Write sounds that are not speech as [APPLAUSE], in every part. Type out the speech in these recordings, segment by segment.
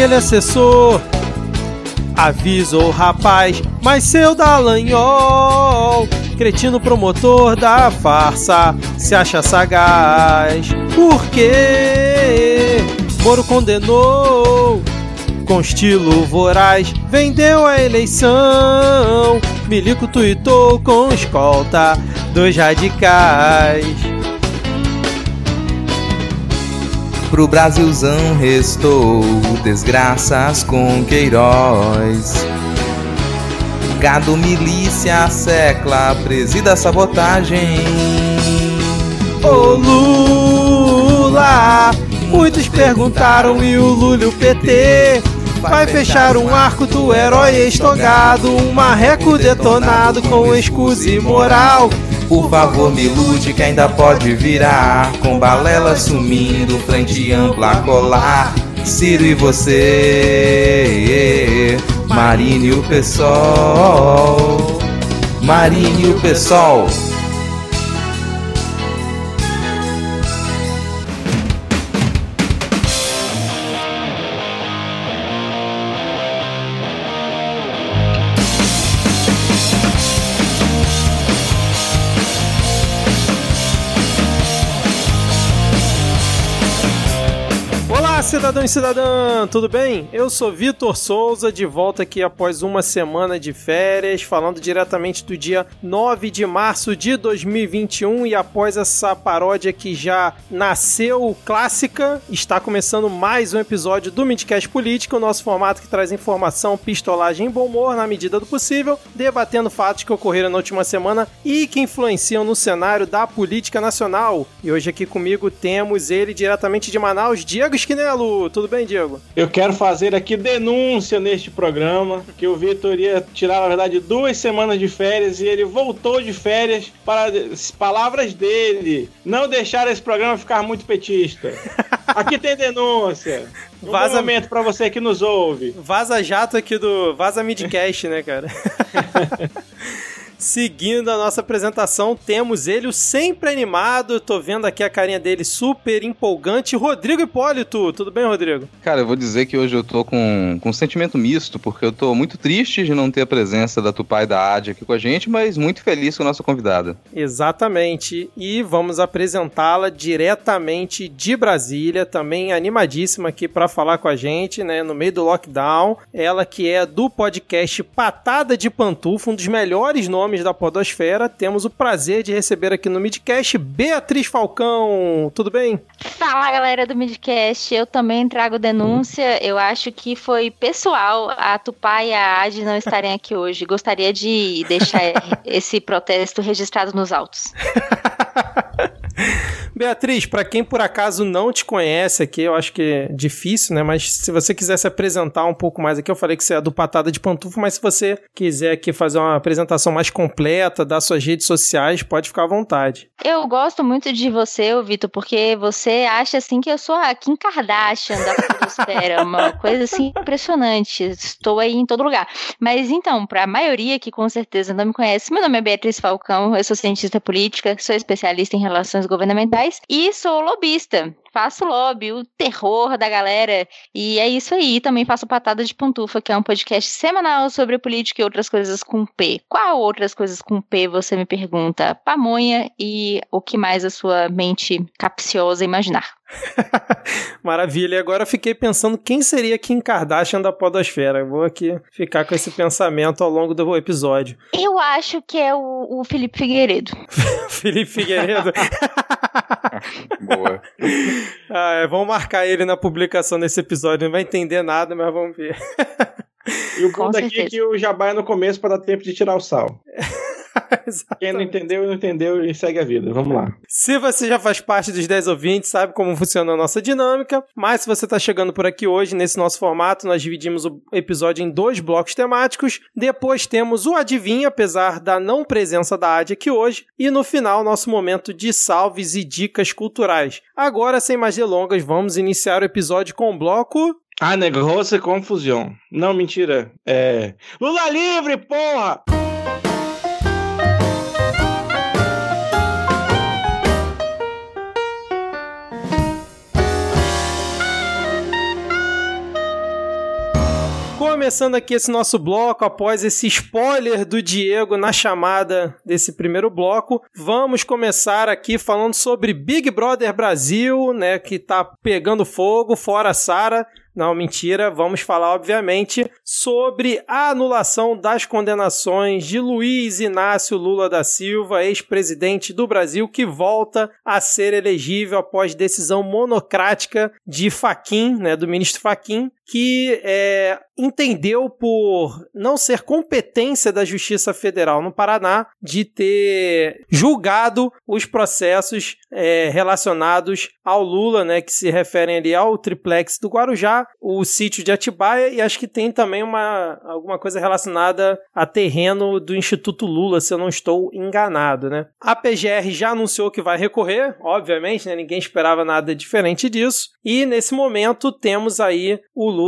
Aquele assessor avisou o rapaz, mas seu Dallagnol, cretino promotor da farsa, se acha sagaz. Por quê? Moro condenou com estilo voraz, vendeu a eleição. Milico tuitou com escolta dos radicais. Pro Brasilzão restou desgraças com Queiroz. Gado, milícia, secla, presida sabotagem. Ô Lula, muitos perguntaram e o Lula o PT vai fechar um arco do herói estogado, um marreco detonado com escudo moral. Por favor, me ilude que ainda pode virar. Com balela sumindo, frente ampla colar. Ciro e você, Marine e o pessoal. Marine e o pessoal. Cidadão e cidadã, tudo bem? Eu sou Vitor Souza, de volta aqui após uma semana de férias, falando diretamente do dia 9 de março de 2021 e após essa paródia que já nasceu clássica, está começando mais um episódio do Midcast Política, o nosso formato que traz informação, pistolagem e bom humor na medida do possível, debatendo fatos que ocorreram na última semana e que influenciam no cenário da política nacional. E hoje aqui comigo temos ele diretamente de Manaus, Diego Esquinelo. Tudo bem, Diego? Eu quero fazer aqui denúncia neste programa que o Vitor ia tirar, na verdade, duas semanas de férias e ele voltou de férias para as palavras dele não deixar esse programa ficar muito petista. Aqui tem denúncia. Um Vazamento para você que nos ouve. Vaza jato aqui do Vaza Midcast, né, cara? [LAUGHS] Seguindo a nossa apresentação, temos ele, o sempre animado. Tô vendo aqui a carinha dele super empolgante. Rodrigo Hipólito. Tudo bem, Rodrigo? Cara, eu vou dizer que hoje eu tô com, com um sentimento misto, porque eu tô muito triste de não ter a presença da Tupá e da Adi aqui com a gente, mas muito feliz com a nossa convidada. Exatamente. E vamos apresentá-la diretamente de Brasília, também animadíssima aqui para falar com a gente, né, no meio do lockdown. Ela que é do podcast Patada de Pantufa, um dos melhores nomes nomes da Podosfera, temos o prazer de receber aqui no Midcast Beatriz Falcão. Tudo bem? Fala galera do Midcast, eu também trago denúncia. Eu acho que foi pessoal a Tupá e a Adi não estarem aqui hoje. Gostaria de deixar [LAUGHS] esse protesto registrado nos autos. [LAUGHS] Beatriz, para quem por acaso não te conhece aqui, eu acho que é difícil, né? Mas se você quiser se apresentar um pouco mais aqui, eu falei que você é do Patada de Pantufa, mas se você quiser aqui fazer uma apresentação mais completa, das suas redes sociais, pode ficar à vontade. Eu gosto muito de você, Vitor, porque você acha assim que eu sou a Kim Kardashian da fotosfera, uma [LAUGHS] coisa assim impressionante. Estou aí em todo lugar. Mas então, para a maioria que com certeza não me conhece, meu nome é Beatriz Falcão, eu sou cientista política, sou especialista em relações governamentais e sou lobista faço lobby, o terror da galera. E é isso aí. Também faço Patada de Pantufa, que é um podcast semanal sobre política e outras coisas com P. Qual outras coisas com P você me pergunta? Pamonha e o que mais a sua mente capciosa imaginar. [LAUGHS] Maravilha. E agora fiquei pensando quem seria Kim Kardashian da Podosfera. Vou aqui ficar com esse pensamento ao longo do episódio. Eu acho que é o, o Felipe Figueiredo. [LAUGHS] Felipe Figueiredo. [LAUGHS] Boa. Ah, é, vamos marcar ele na publicação desse episódio. Não vai entender nada, mas vamos ver. E o bom daqui é que o jabá é no começo para dar tempo de tirar o sal. [LAUGHS] [LAUGHS] Quem não entendeu, não entendeu e segue a vida. Vamos lá. Se você já faz parte dos 10 ouvintes, sabe como funciona a nossa dinâmica. Mas se você está chegando por aqui hoje, nesse nosso formato, nós dividimos o episódio em dois blocos temáticos. Depois temos o Adivinha, apesar da não presença da Adi aqui hoje. E no final, nosso momento de salves e dicas culturais. Agora, sem mais delongas, vamos iniciar o episódio com o bloco ah, negócio é confusão. Não, mentira. É. Lula livre, porra! Começando aqui esse nosso bloco, após esse spoiler do Diego na chamada desse primeiro bloco, vamos começar aqui falando sobre Big Brother Brasil, né, que tá pegando fogo, fora Sara. Não, mentira. Vamos falar, obviamente, sobre a anulação das condenações de Luiz Inácio Lula da Silva, ex-presidente do Brasil, que volta a ser elegível após decisão monocrática de Faquim, né, do ministro Faquim, que é, entendeu por não ser competência da Justiça Federal no Paraná de ter julgado os processos é, relacionados ao Lula, né, que se referem ali ao triplex do Guarujá, o sítio de Atibaia e acho que tem também uma, alguma coisa relacionada a terreno do Instituto Lula, se eu não estou enganado, né? A PGR já anunciou que vai recorrer, obviamente, né, ninguém esperava nada diferente disso, e nesse momento temos aí o Lula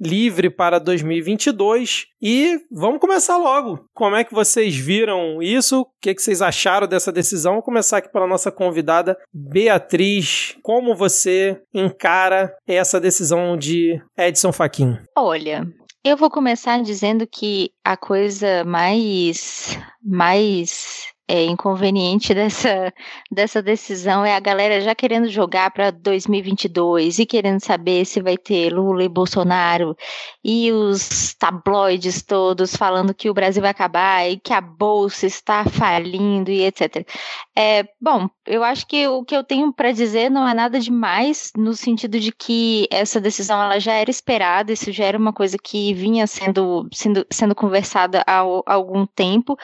livre para 2022. E vamos começar logo. Como é que vocês viram isso? O que, que vocês acharam dessa decisão? Vou começar aqui pela nossa convidada, Beatriz. Como você encara essa decisão de Edson Fachin? Olha, eu vou começar dizendo que a coisa mais mais é, inconveniente [LAUGHS] dessa, dessa decisão é a galera já querendo jogar para 2022 e querendo saber se vai ter Lula e Bolsonaro e os tabloides todos falando que o Brasil vai acabar e que a bolsa está falindo e etc. É, bom, eu acho que o que eu tenho para dizer não é nada demais no sentido de que essa decisão ela já era esperada, isso já era uma coisa que vinha sendo sendo, sendo conversada há, há algum tempo,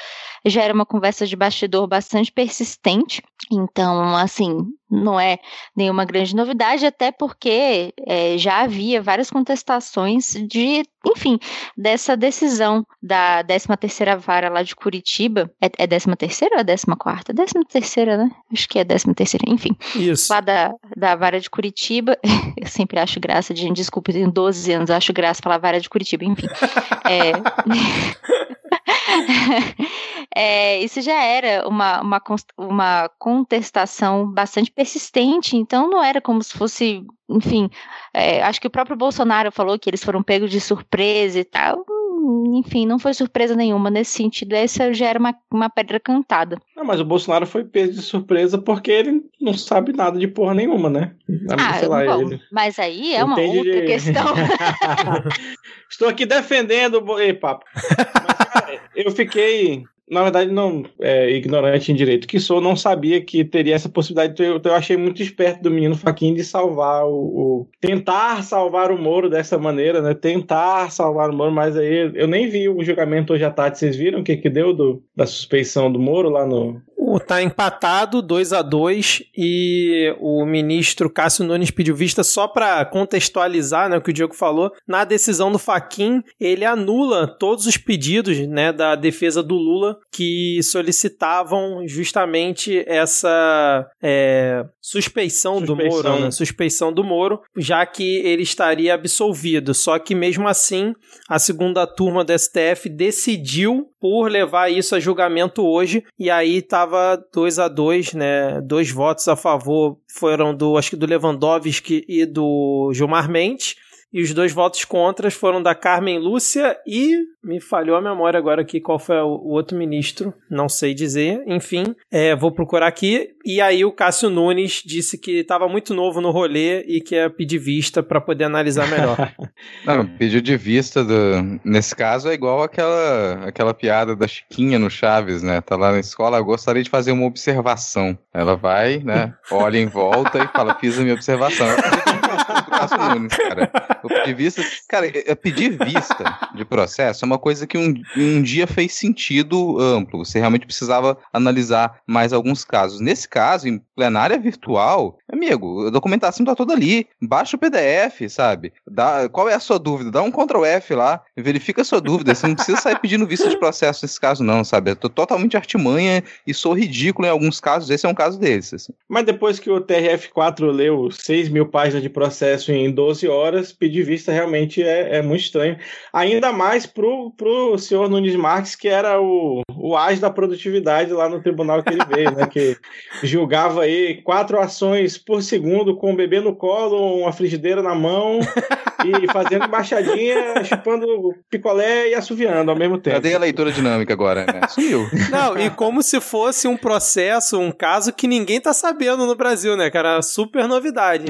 já era uma conversa de bastidor bastante persistente. Então, assim, não é nenhuma grande novidade, até porque é, já havia várias contestações de, enfim, dessa decisão da 13ª vara lá de Curitiba. É, é 13ª ou é 14ª? 13ª, né? Acho que é 13ª, enfim. Isso. Lá da, da vara de Curitiba. [LAUGHS] Eu sempre acho graça, de, desculpa, tenho 12 anos, acho graça falar vara de Curitiba, enfim. É... [LAUGHS] [LAUGHS] é, isso já era uma, uma, uma contestação bastante persistente, então não era como se fosse, enfim, é, acho que o próprio Bolsonaro falou que eles foram pegos de surpresa e tal enfim, não foi surpresa nenhuma nesse sentido. Essa já era uma, uma pedra cantada. Não, mas o Bolsonaro foi pego de surpresa porque ele não sabe nada de porra nenhuma, né? Ah, lá, bom, ele... mas aí é uma outra de... questão. [LAUGHS] Estou aqui defendendo. Ei, papo. Mas, cara, eu fiquei na verdade, não é, ignorante em direito que sou, não sabia que teria essa possibilidade. Então eu, eu achei muito esperto do menino Faquin de salvar o, o, tentar salvar o Moro dessa maneira, né? Tentar salvar o Moro, mas aí eu nem vi o julgamento hoje à tarde. Vocês viram o que, que deu do, da suspeição do Moro lá no, Tá empatado 2 a 2 e o ministro Cássio Nunes pediu vista só para contextualizar né, o que o Diego falou. Na decisão do Faquin, ele anula todos os pedidos né, da defesa do Lula que solicitavam justamente essa é, suspeição, suspeição, do Moro, né, suspeição do Moro, já que ele estaria absolvido. Só que mesmo assim, a segunda turma do STF decidiu por levar isso a julgamento hoje e aí estava 2 a 2 né? Dois votos a favor foram do, acho que do Lewandowski e do Gilmar Mendes. E os dois votos contras foram da Carmen Lúcia e me falhou a memória agora aqui qual foi o, outro ministro, não sei dizer. Enfim, é, vou procurar aqui. E aí o Cássio Nunes disse que estava muito novo no rolê e que ia pedir vista para poder analisar melhor. [LAUGHS] não, pedido de vista do, nesse caso é igual aquela aquela piada da Chiquinha no Chaves, né? Tá lá na escola, eu gostaria de fazer uma observação. Ela vai, né? Olha em volta e fala, fiz a minha observação. Cássio Nunes, cara. O pedir vista. Cara, pedir vista de processo é uma coisa que um, um dia fez sentido amplo. Você realmente precisava analisar mais alguns casos. Nesse caso, em plenária virtual, amigo, a documentação tá toda ali. Baixa o PDF, sabe? Dá, qual é a sua dúvida? Dá um Ctrl F lá, verifica a sua dúvida. Você não precisa sair pedindo vista de processo nesse caso, não, sabe? Eu tô totalmente artimanha e sou ridículo em alguns casos. Esse é um caso desses. Assim. Mas depois que o TRF4 leu 6 mil páginas de processo em 12 horas, pedir vista realmente é, é muito estranho. Ainda mais pro, pro senhor Nunes Marques, que era o, o as da produtividade lá no tribunal que ele veio, né? Que [LAUGHS] julgava aí quatro ações por segundo com o bebê no colo, uma frigideira na mão e fazendo embaixadinha, [LAUGHS] chupando picolé e assoviando ao mesmo tempo. Cadê a leitura dinâmica agora? Né? Sumiu. [LAUGHS] Não, e como se fosse um processo, um caso que ninguém tá sabendo no Brasil, né, cara? Super novidade.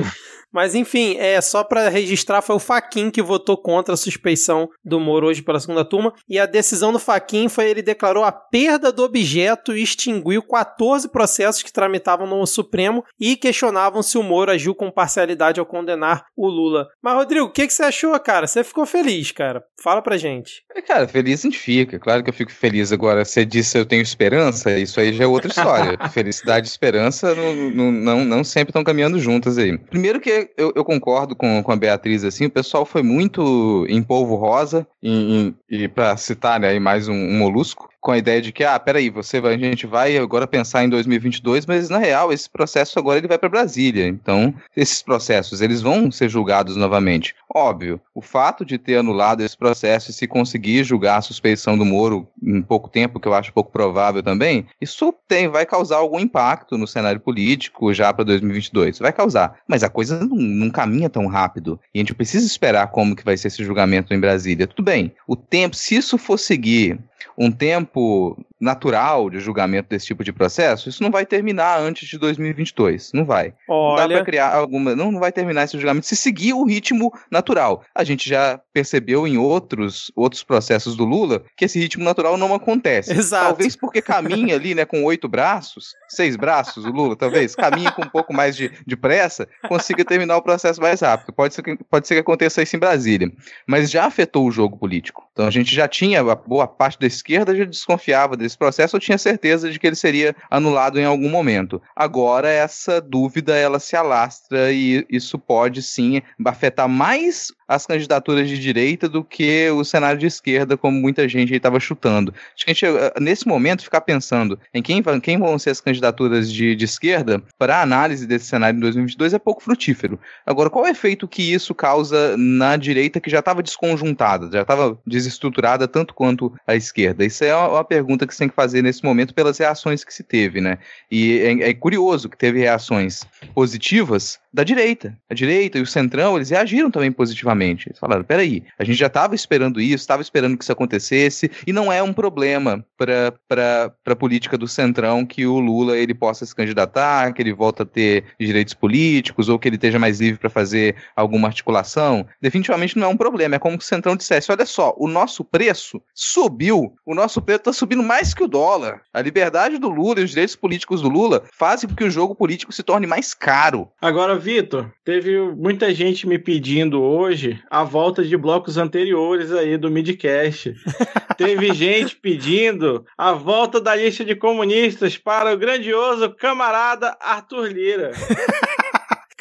Mas enfim, é só para registrar, foi o Faquin que votou contra a suspeição do Moro hoje pela segunda turma. E a decisão do Faquin foi ele declarou a perda do objeto e extinguiu 14 processos que tramitavam no Supremo e questionavam se o Moro agiu com parcialidade ao condenar o Lula. Mas, Rodrigo, o que, que você achou, cara? Você ficou feliz, cara? Fala pra gente. É, cara, feliz a gente fica. Claro que eu fico feliz agora. Você disse eu tenho esperança, isso aí já é outra história. [LAUGHS] Felicidade e esperança não, não, não, não sempre estão caminhando juntas aí. Primeiro que eu, eu, concordo com, com a Beatriz, assim, o pessoal foi muito em polvo rosa, em, em, e para citar né, mais um, um molusco, com a ideia de que, ah, peraí, você vai, a gente vai agora pensar em 2022, mas na real esse processo agora ele vai para Brasília. Então, esses processos, eles vão ser julgados novamente. Óbvio, o fato de ter anulado esse processo e se conseguir julgar a suspeição do Moro em pouco tempo, que eu acho pouco provável também, isso tem, vai causar algum impacto no cenário político já para 2022. Vai causar. Mas a coisa não, não caminha tão rápido. E a gente precisa esperar como que vai ser esse julgamento em Brasília. Tudo bem, o tempo, se isso for seguir um tempo natural de julgamento desse tipo de processo, isso não vai terminar antes de 2022. Não vai. Olha... Não dá para criar alguma. Não, não vai terminar esse julgamento se seguir o ritmo natural. A gente já percebeu em outros, outros processos do Lula que esse ritmo natural não acontece. Exato. Talvez porque caminha ali, né, com oito braços, seis braços, o Lula, talvez, caminha com um pouco mais de, de pressa, consiga terminar o processo mais rápido. Pode ser, que, pode ser que aconteça isso em Brasília. Mas já afetou o jogo político. Então a gente já tinha, a boa parte da esquerda já desconfiava desse processo, eu tinha certeza de que ele seria anulado em algum momento. Agora essa dúvida ela se alastra e isso pode sim afetar mais as candidaturas de direita do que o cenário de esquerda, como muita gente estava chutando. Acho que a gente, eh, nesse momento, ficar pensando em quem, quem vão ser as candidaturas de, de esquerda para a análise desse cenário em 2022 é pouco frutífero. Agora, qual é o efeito que isso causa na direita que já estava desconjuntada, já estava desestruturada tanto quanto a esquerda? Isso é uma, pergunta que você tem que fazer nesse momento pelas reações que se teve, né? E é, é curioso que teve reações positivas da direita. A direita e o centrão, eles reagiram também positivamente. Eles falaram: peraí, a gente já estava esperando isso, estava esperando que isso acontecesse, e não é um problema para a política do centrão que o Lula ele possa se candidatar, que ele volta a ter direitos políticos, ou que ele esteja mais livre para fazer alguma articulação. Definitivamente não é um problema. É como se o centrão dissesse: olha só, o nosso preço subiu, o nosso preço está subindo mais que o dólar. A liberdade do Lula e os direitos políticos do Lula fazem com que o jogo político se torne mais caro. Agora, Vitor, teve muita gente me pedindo hoje a volta de blocos anteriores aí do Midcast. [LAUGHS] teve gente pedindo a volta da lista de comunistas para o grandioso camarada Arthur Lira. [LAUGHS]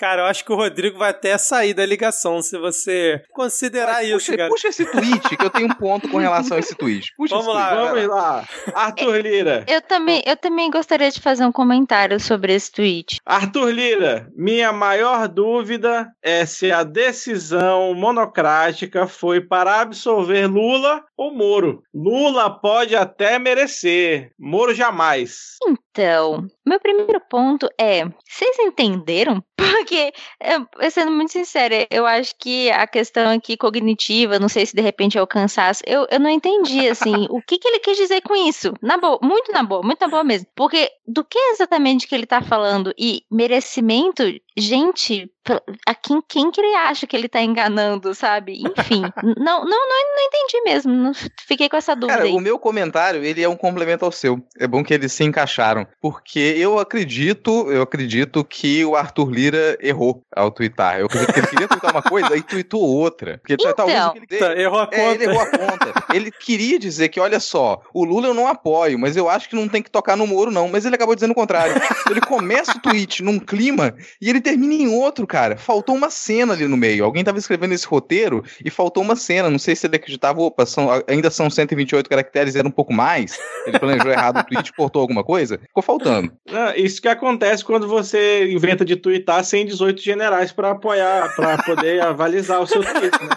Cara, eu acho que o Rodrigo vai até sair da ligação se você considerar Mas, isso, puxa, cara. Puxa esse tweet, que eu tenho um ponto com relação a esse tweet. Puxa vamos lá, tweet. vamos lá. Arthur Lira. Eu também, eu também gostaria de fazer um comentário sobre esse tweet. Arthur Lira, minha maior dúvida é se a decisão monocrática foi para absolver Lula ou Moro. Lula pode até merecer, Moro jamais. Então, meu primeiro ponto é: vocês entenderam? [LAUGHS] Porque, eu, sendo muito sincera, eu acho que a questão aqui cognitiva, não sei se de repente é o cansaço, eu, eu não entendi, assim, [LAUGHS] o que, que ele quis dizer com isso. Na boa, muito na boa, muito na boa mesmo. Porque do que exatamente que ele tá falando e merecimento, gente, a quem, quem que ele acha que ele tá enganando, sabe? Enfim, [LAUGHS] não, não, não, não entendi mesmo, não, fiquei com essa dúvida Cara, aí. o meu comentário, ele é um complemento ao seu. É bom que eles se encaixaram, porque eu acredito, eu acredito que o Arthur Lira errou ao twittar. Eu acredito que ele queria twittar uma coisa e tweetou outra. Porque então, talvez ele, tá, errou a conta. É, ele errou a conta. ele queria dizer que, olha só, o Lula eu não apoio, mas eu acho que não tem que tocar no Moro, não. Mas ele acabou dizendo o contrário. ele começa o tweet num clima e ele termina em outro, cara. Faltou uma cena ali no meio. Alguém tava escrevendo esse roteiro e faltou uma cena. Não sei se ele acreditava, opa, são, ainda são 128 caracteres, era um pouco mais. Ele planejou errado o tweet, cortou alguma coisa. Ficou faltando. Não, [LAUGHS] isso que acontece quando você inventa de twittar sem 18 generais para apoiar, para poder [LAUGHS] avalizar o seu tweet, né?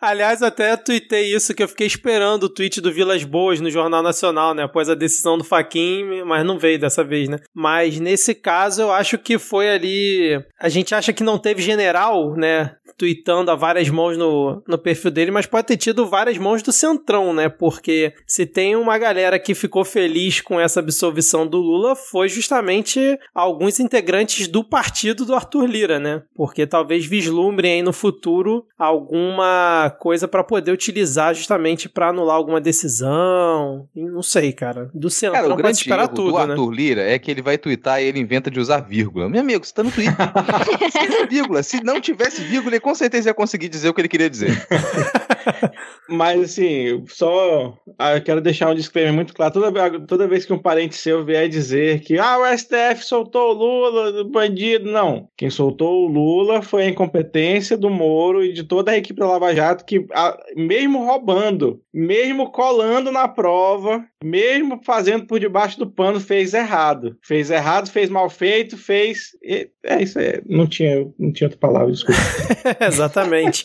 Aliás, até tuitei isso, que eu fiquei esperando o tweet do Vilas Boas no Jornal Nacional, né? Após a decisão do Faquin, mas não veio dessa vez, né? Mas nesse caso, eu acho que foi ali. A gente acha que não teve general, né? Tweetando a várias mãos no, no perfil dele, mas pode ter tido várias mãos do Centrão, né? Porque se tem uma galera que ficou feliz com essa absolvição do Lula, foi justamente alguns integrantes do partido do Arthur Lira, né? Porque talvez vislumbrem aí no futuro alguma coisa para poder utilizar justamente para anular alguma decisão. Não sei, cara. Do Centrão Cara, o pode grande esperar erro tudo, do né? Arthur Lira é que ele vai twittar e ele inventa de usar vírgula. Meu amigo, você tá no Twitter. [LAUGHS] Vírgula. Se não tivesse vírgula, ele com certeza ia conseguir dizer o que ele queria dizer. [LAUGHS] Mas assim, só ah, quero deixar um disclaimer muito claro. Toda, toda vez que um parente seu vier dizer que ah, o STF soltou o Lula, bandido, não. Quem soltou o Lula foi a incompetência do Moro e de toda a equipe da Lava Jato que, ah, mesmo roubando, mesmo colando na prova, mesmo fazendo por debaixo do pano, fez errado. Fez errado, fez mal feito, fez. É isso aí. Não tinha, não tinha outra palavra, desculpa. [LAUGHS] Exatamente.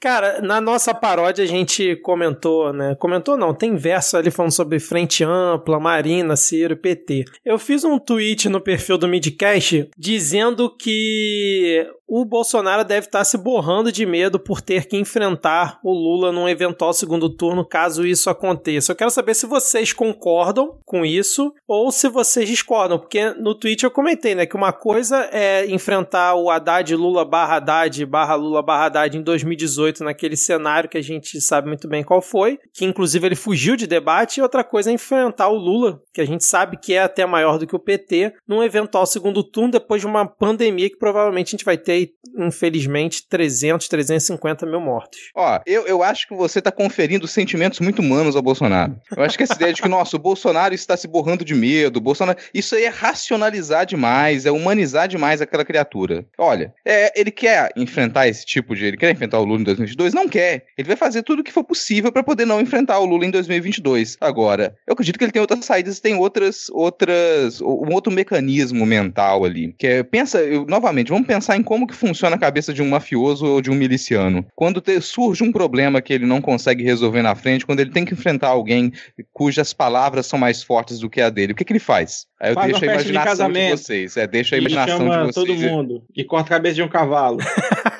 Cara, na nossa paródia a gente comentou, né? Comentou não, tem verso ali falando sobre Frente Ampla, Marina, Ciro, PT. Eu fiz um tweet no perfil do Midcast dizendo que o Bolsonaro deve estar se borrando de medo por ter que enfrentar o Lula num eventual segundo turno, caso isso aconteça. Eu quero saber se vocês concordam com isso ou se vocês discordam, porque no tweet eu comentei, né, que uma coisa é enfrentar o Haddad Lula barra Haddad barra Lula barra Haddad em 2018 naquele cenário que a gente sabe muito bem qual foi, que inclusive ele fugiu de debate, e outra coisa é enfrentar o Lula, que a gente sabe que é até maior do que o PT, num eventual segundo turno depois de uma pandemia que provavelmente a gente vai ter infelizmente, 300, 350 mil mortos. Ó, eu, eu acho que você tá conferindo sentimentos muito humanos ao Bolsonaro. Eu acho que essa ideia de que, nossa, o Bolsonaro está se borrando de medo, Bolsonaro. Isso aí é racionalizar demais, é humanizar demais aquela criatura. Olha, é, ele quer enfrentar esse tipo de. Ele quer enfrentar o Lula em 2022? Não quer. Ele vai fazer tudo o que for possível para poder não enfrentar o Lula em 2022. Agora, eu acredito que ele tem outras saídas, tem outras. outras um outro mecanismo mental ali. Que é, pensa, eu, novamente, vamos pensar em como que funciona a cabeça de um mafioso ou de um miliciano. Quando te, surge um problema que ele não consegue resolver na frente, quando ele tem que enfrentar alguém cujas palavras são mais fortes do que a dele, o que, que ele faz? Aí eu Faz deixo a de imaginação de, casamento. vocês. É, deixa a imaginação de vocês. todo mundo e corta a cabeça de um cavalo. [LAUGHS]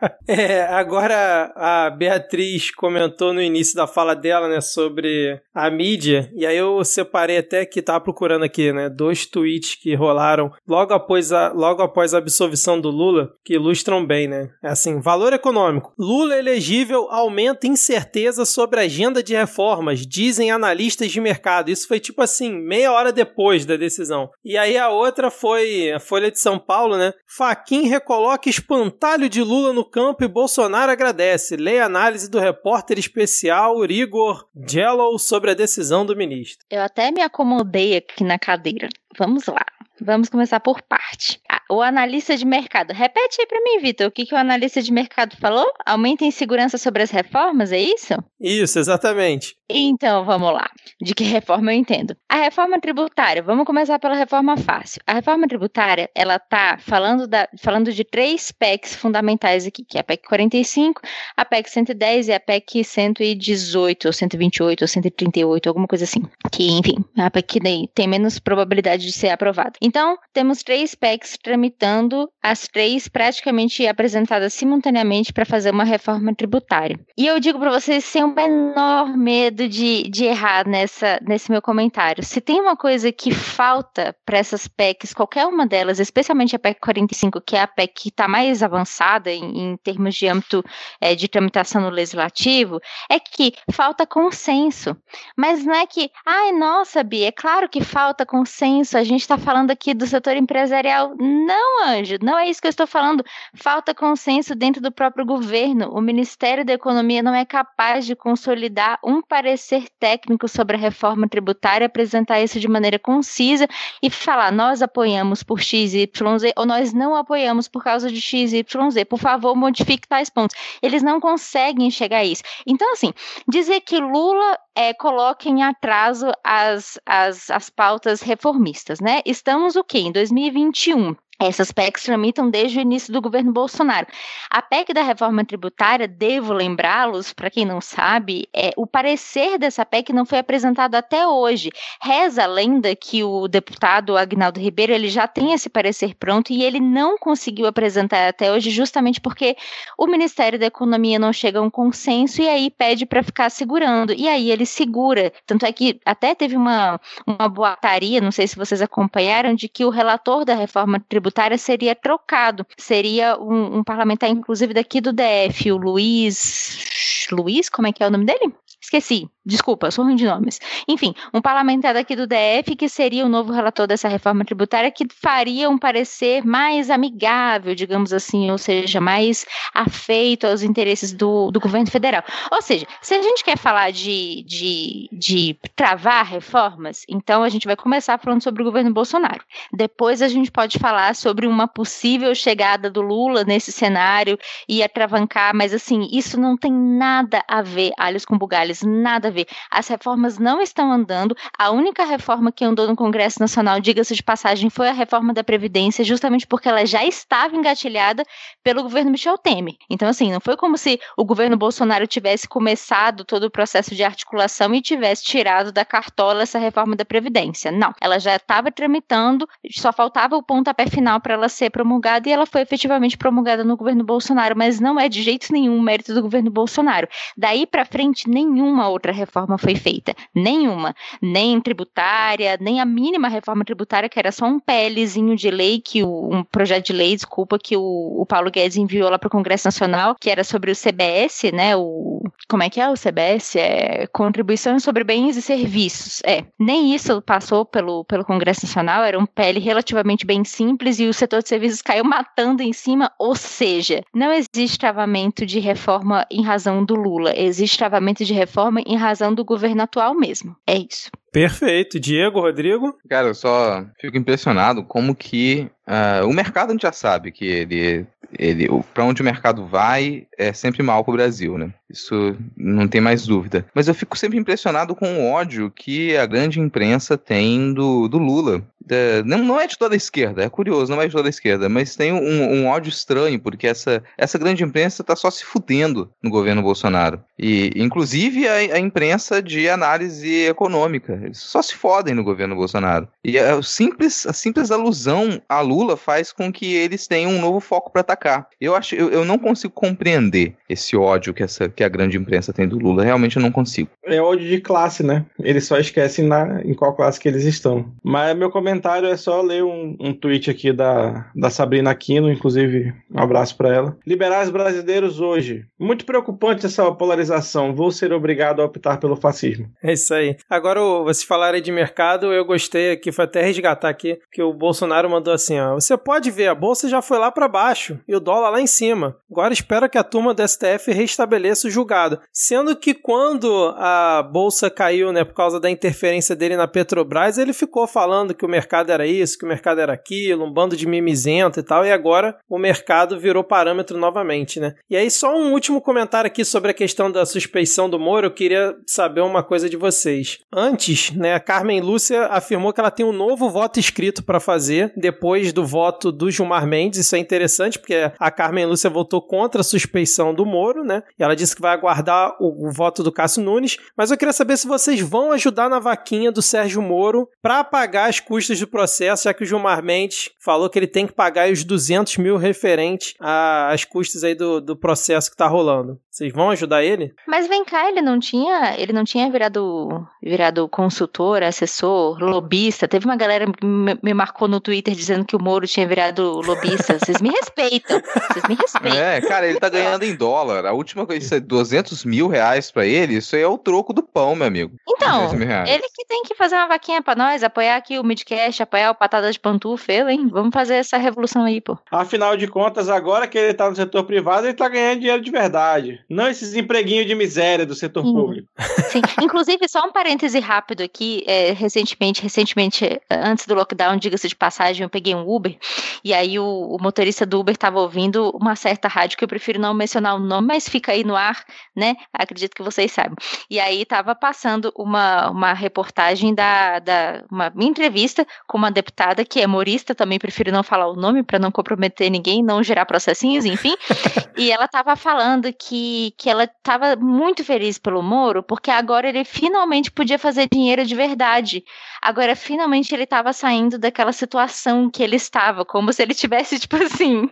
[LAUGHS] É, agora a Beatriz comentou no início da fala dela, né, sobre a mídia, e aí eu separei até que tava procurando aqui, né, dois tweets que rolaram logo após a, logo após a absolvição do Lula, que ilustram bem, né? É assim, valor econômico. Lula elegível aumenta incerteza sobre agenda de reformas, dizem analistas de mercado. Isso foi tipo assim, meia hora depois da decisão. E aí a outra foi a Folha de São Paulo, né? Faquin recoloca espantalho de Lula no campo e Bolsonaro agradece. Leia a análise do repórter especial Igor Jello sobre a decisão do ministro. Eu até me acomodei aqui na cadeira. Vamos lá. Vamos começar por parte. O analista de mercado. Repete aí para mim, Vitor, o que, que o analista de mercado falou? Aumenta a insegurança sobre as reformas, é isso? Isso, exatamente. Então, vamos lá. De que reforma eu entendo? A reforma tributária, vamos começar pela reforma fácil. A reforma tributária, ela tá falando, da, falando de três PECs fundamentais aqui, que é a PEC 45, a PEC 110 e a PEC 118, ou 128, ou 138, alguma coisa assim. Que, enfim, a PEC tem menos probabilidade de ser aprovada. Então, temos três PECs tramitando, as três praticamente apresentadas simultaneamente para fazer uma reforma tributária. E eu digo para vocês sem o menor medo de, de errar nessa, nesse meu comentário. Se tem uma coisa que falta para essas PECs, qualquer uma delas, especialmente a PEC 45, que é a PEC que está mais avançada em, em, termos de âmbito é, de tramitação no legislativo, é que falta consenso. Mas não é que, ai, nossa, Bia, é claro que falta consenso, a gente está falando aqui do setor empresarial. Não, Anjo, não é isso que eu estou falando. Falta consenso dentro do próprio governo. O Ministério da Economia não é capaz de consolidar um parecer técnico sobre a reforma tributária, apresentar isso de maneira concisa e falar: nós apoiamos por X, Y, Z ou nós não apoiamos por causa de X, Y, Z. Por favor, modifique tais pontos. Eles não conseguem chegar a isso. Então, assim, dizer que Lula é, coloca em atraso as, as, as pautas reformistas, né? Estamos o quê? Em 2021. Essas PECs tramitam desde o início do governo Bolsonaro. A PEC da reforma tributária, devo lembrá-los, para quem não sabe, é, o parecer dessa PEC não foi apresentado até hoje. Reza a lenda que o deputado Agnaldo Ribeiro ele já tem esse parecer pronto e ele não conseguiu apresentar até hoje, justamente porque o Ministério da Economia não chega a um consenso e aí pede para ficar segurando. E aí ele segura. Tanto é que até teve uma, uma boataria, não sei se vocês acompanharam, de que o relator da reforma tributária tributária seria trocado. Seria um, um parlamentar, inclusive, daqui do DF, o Luiz. Luiz, como é que é o nome dele? Esqueci, desculpa, sou ruim de nomes. Enfim, um parlamentar daqui do DF que seria o novo relator dessa reforma tributária que faria um parecer mais amigável, digamos assim, ou seja, mais afeito aos interesses do, do governo federal. Ou seja, se a gente quer falar de, de, de travar reformas, então a gente vai começar falando sobre o governo Bolsonaro. Depois a gente pode falar sobre uma possível chegada do Lula nesse cenário e atravancar, mas assim, isso não tem nada a ver, alhos com bugalhos nada a ver. As reformas não estão andando. A única reforma que andou no Congresso Nacional, diga-se de passagem, foi a reforma da Previdência, justamente porque ela já estava engatilhada pelo governo Michel Temer. Então, assim, não foi como se o governo Bolsonaro tivesse começado todo o processo de articulação e tivesse tirado da cartola essa reforma da Previdência. Não, ela já estava tramitando, só faltava o pontapé final para ela ser promulgada e ela foi efetivamente promulgada no governo Bolsonaro, mas não é de jeito nenhum mérito do governo Bolsonaro. Daí para frente, nenhum nenhuma outra reforma foi feita. Nenhuma. Nem tributária, nem a mínima reforma tributária, que era só um PLzinho de lei, que o, um projeto de lei, desculpa, que o, o Paulo Guedes enviou lá para o Congresso Nacional, que era sobre o CBS, né? O, como é que é o CBS? É Contribuição sobre Bens e Serviços. É. Nem isso passou pelo, pelo Congresso Nacional, era um PL relativamente bem simples e o setor de serviços caiu matando em cima, ou seja, não existe travamento de reforma em razão do Lula, existe travamento de reforma em razão do governo atual mesmo. É isso. Perfeito. Diego, Rodrigo? Cara, eu só fico impressionado como que uh, o mercado a gente já sabe que ele, ele para onde o mercado vai é sempre mal para o Brasil, né? Isso não tem mais dúvida. Mas eu fico sempre impressionado com o ódio que a grande imprensa tem do, do Lula. É, não, não é de toda a esquerda, é curioso, não é de toda a esquerda, mas tem um, um ódio estranho, porque essa, essa grande imprensa está só se fudendo no governo Bolsonaro. E, inclusive, a, a imprensa de análise econômica. Eles só se fodem no governo Bolsonaro. E a simples, a simples alusão a Lula faz com que eles tenham um novo foco para atacar. Eu acho, eu, eu não consigo compreender esse ódio que, essa, que a grande imprensa tem do Lula. Realmente eu não consigo. É ódio de classe, né? Eles só esquecem na, em qual classe que eles estão. Mas meu comentário é só ler um, um tweet aqui da, da Sabrina Aquino, inclusive um abraço para ela. Liberais brasileiros hoje. Muito preocupante essa polarização. Vou ser obrigado a optar pelo fascismo. É isso aí. Agora, vocês falarem de mercado, eu gostei aqui, foi até resgatar aqui, que o Bolsonaro mandou assim, ó, você pode ver, a bolsa já foi lá para baixo e o dólar lá em cima. Agora espera que a turma do STF restabeleça o julgado. Sendo que quando a bolsa caiu, né, por causa da interferência dele na Petrobras, ele ficou falando que o mercado era isso, que o mercado era aquilo, um bando de mimizento e tal, e agora o mercado virou parâmetro novamente, né? E aí, só um último comentário aqui sobre a questão da suspeição do Moro, eu queria saber uma coisa de vocês. Antes, né, a Carmen Lúcia afirmou que ela tem um novo voto escrito para fazer, depois do voto do Gilmar Mendes, isso é interessante, porque a Carmen Lúcia votou contra a suspeição do Moro, né? E ela disse que vai aguardar o, o voto do Cássio Nunes, mas eu queria saber se vocês vão ajudar na vaquinha do Sérgio Moro para pagar as custas do processo, já que o Gilmar Mendes falou que ele tem que pagar os 200 mil referentes às custas aí do, do processo que tá rolando. Vocês vão ajudar ele? Mas vem cá, ele não tinha, ele não tinha virado, virado consultor, assessor, lobista. Teve uma galera que me marcou no Twitter dizendo que o Moro tinha virado lobista. Vocês me respeitam. Vocês me respeitam. É, cara, ele tá ganhando em dólar. A última coisa, 200 mil reais pra ele, isso aí é o troco do pão, meu amigo. Então, ele que tem que fazer uma vaquinha pra nós, apoiar aqui o Midcast, apoiar o Patada de Pantufa, hein? Vamos fazer essa revolução aí, pô. Afinal de contas, agora que ele tá no setor privado, ele tá ganhando dinheiro de verdade. Não esses empreguinhos de miséria do setor Sim. público. Sim, inclusive, só um parêntese rápido aqui, é, recentemente, recentemente, antes do lockdown, diga-se de passagem, eu peguei um Uber, e aí o, o motorista do Uber estava ouvindo uma certa rádio, que eu prefiro não mencionar o nome, mas fica aí no ar, né, acredito que vocês saibam. E aí estava passando uma, uma reportagem da, da, uma entrevista com uma deputada que é humorista, também prefiro não falar o nome para não comprometer ninguém, não gerar processinhos, enfim, e ela estava falando que, que ela estava muito feliz pelo Moro, porque agora ele finalmente podia fazer dinheiro de verdade. Agora, finalmente, ele estava saindo daquela situação que ele estava, como se ele tivesse, [LAUGHS] tipo assim.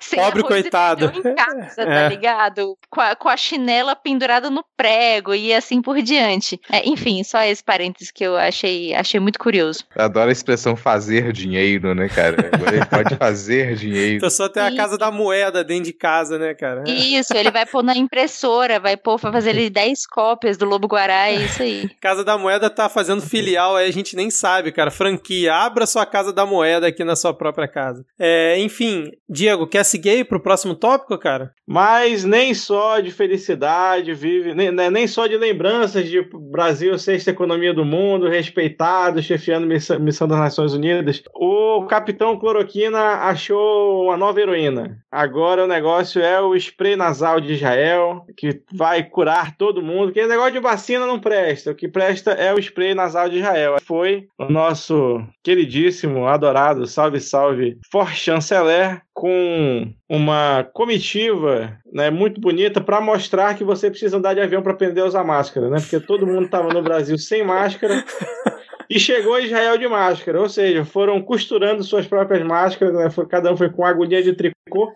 Sem Pobre coitado. Em casa, [LAUGHS] É. tá ligado? Com a, com a chinela pendurada no prego e assim por diante. É, enfim, só esse parênteses que eu achei, achei muito curioso. Eu adoro a expressão fazer dinheiro, né, cara? Agora ele pode fazer [LAUGHS] dinheiro. Então só tem a Isso. casa da moeda dentro de casa, né, cara? Isso, ele vai pôr na impressora, vai pôr pra fazer ele [LAUGHS] 10 cópias do Lobo Guará, é isso aí. Casa da Moeda tá fazendo filial, aí a gente nem sabe, cara. Franquia, abra sua Casa da Moeda aqui na sua própria casa. É, enfim, Diego, quer seguir aí pro próximo tópico, cara? Mas nem só de felicidade vive, nem, né, nem só de lembranças de Brasil sexta economia do mundo, respeitado, chefiando missão, missão das Nações Unidas. O capitão Cloroquina achou uma nova heroína. Agora o negócio é o spray nasal de Israel, que vai curar todo mundo. Que negócio de vacina não presta. O que presta é o spray nasal de Israel. Foi o nosso queridíssimo, adorado, salve, salve, For Chanceler, com uma comitiva né, muito bonita para mostrar que você precisa andar de avião para aprender a usar máscara, né? Porque todo mundo estava no Brasil sem máscara [LAUGHS] e chegou a Israel de máscara, ou seja, foram costurando suas próprias máscaras, né? Cada um foi com agulhinha de tricô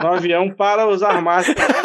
no avião para usar máscara.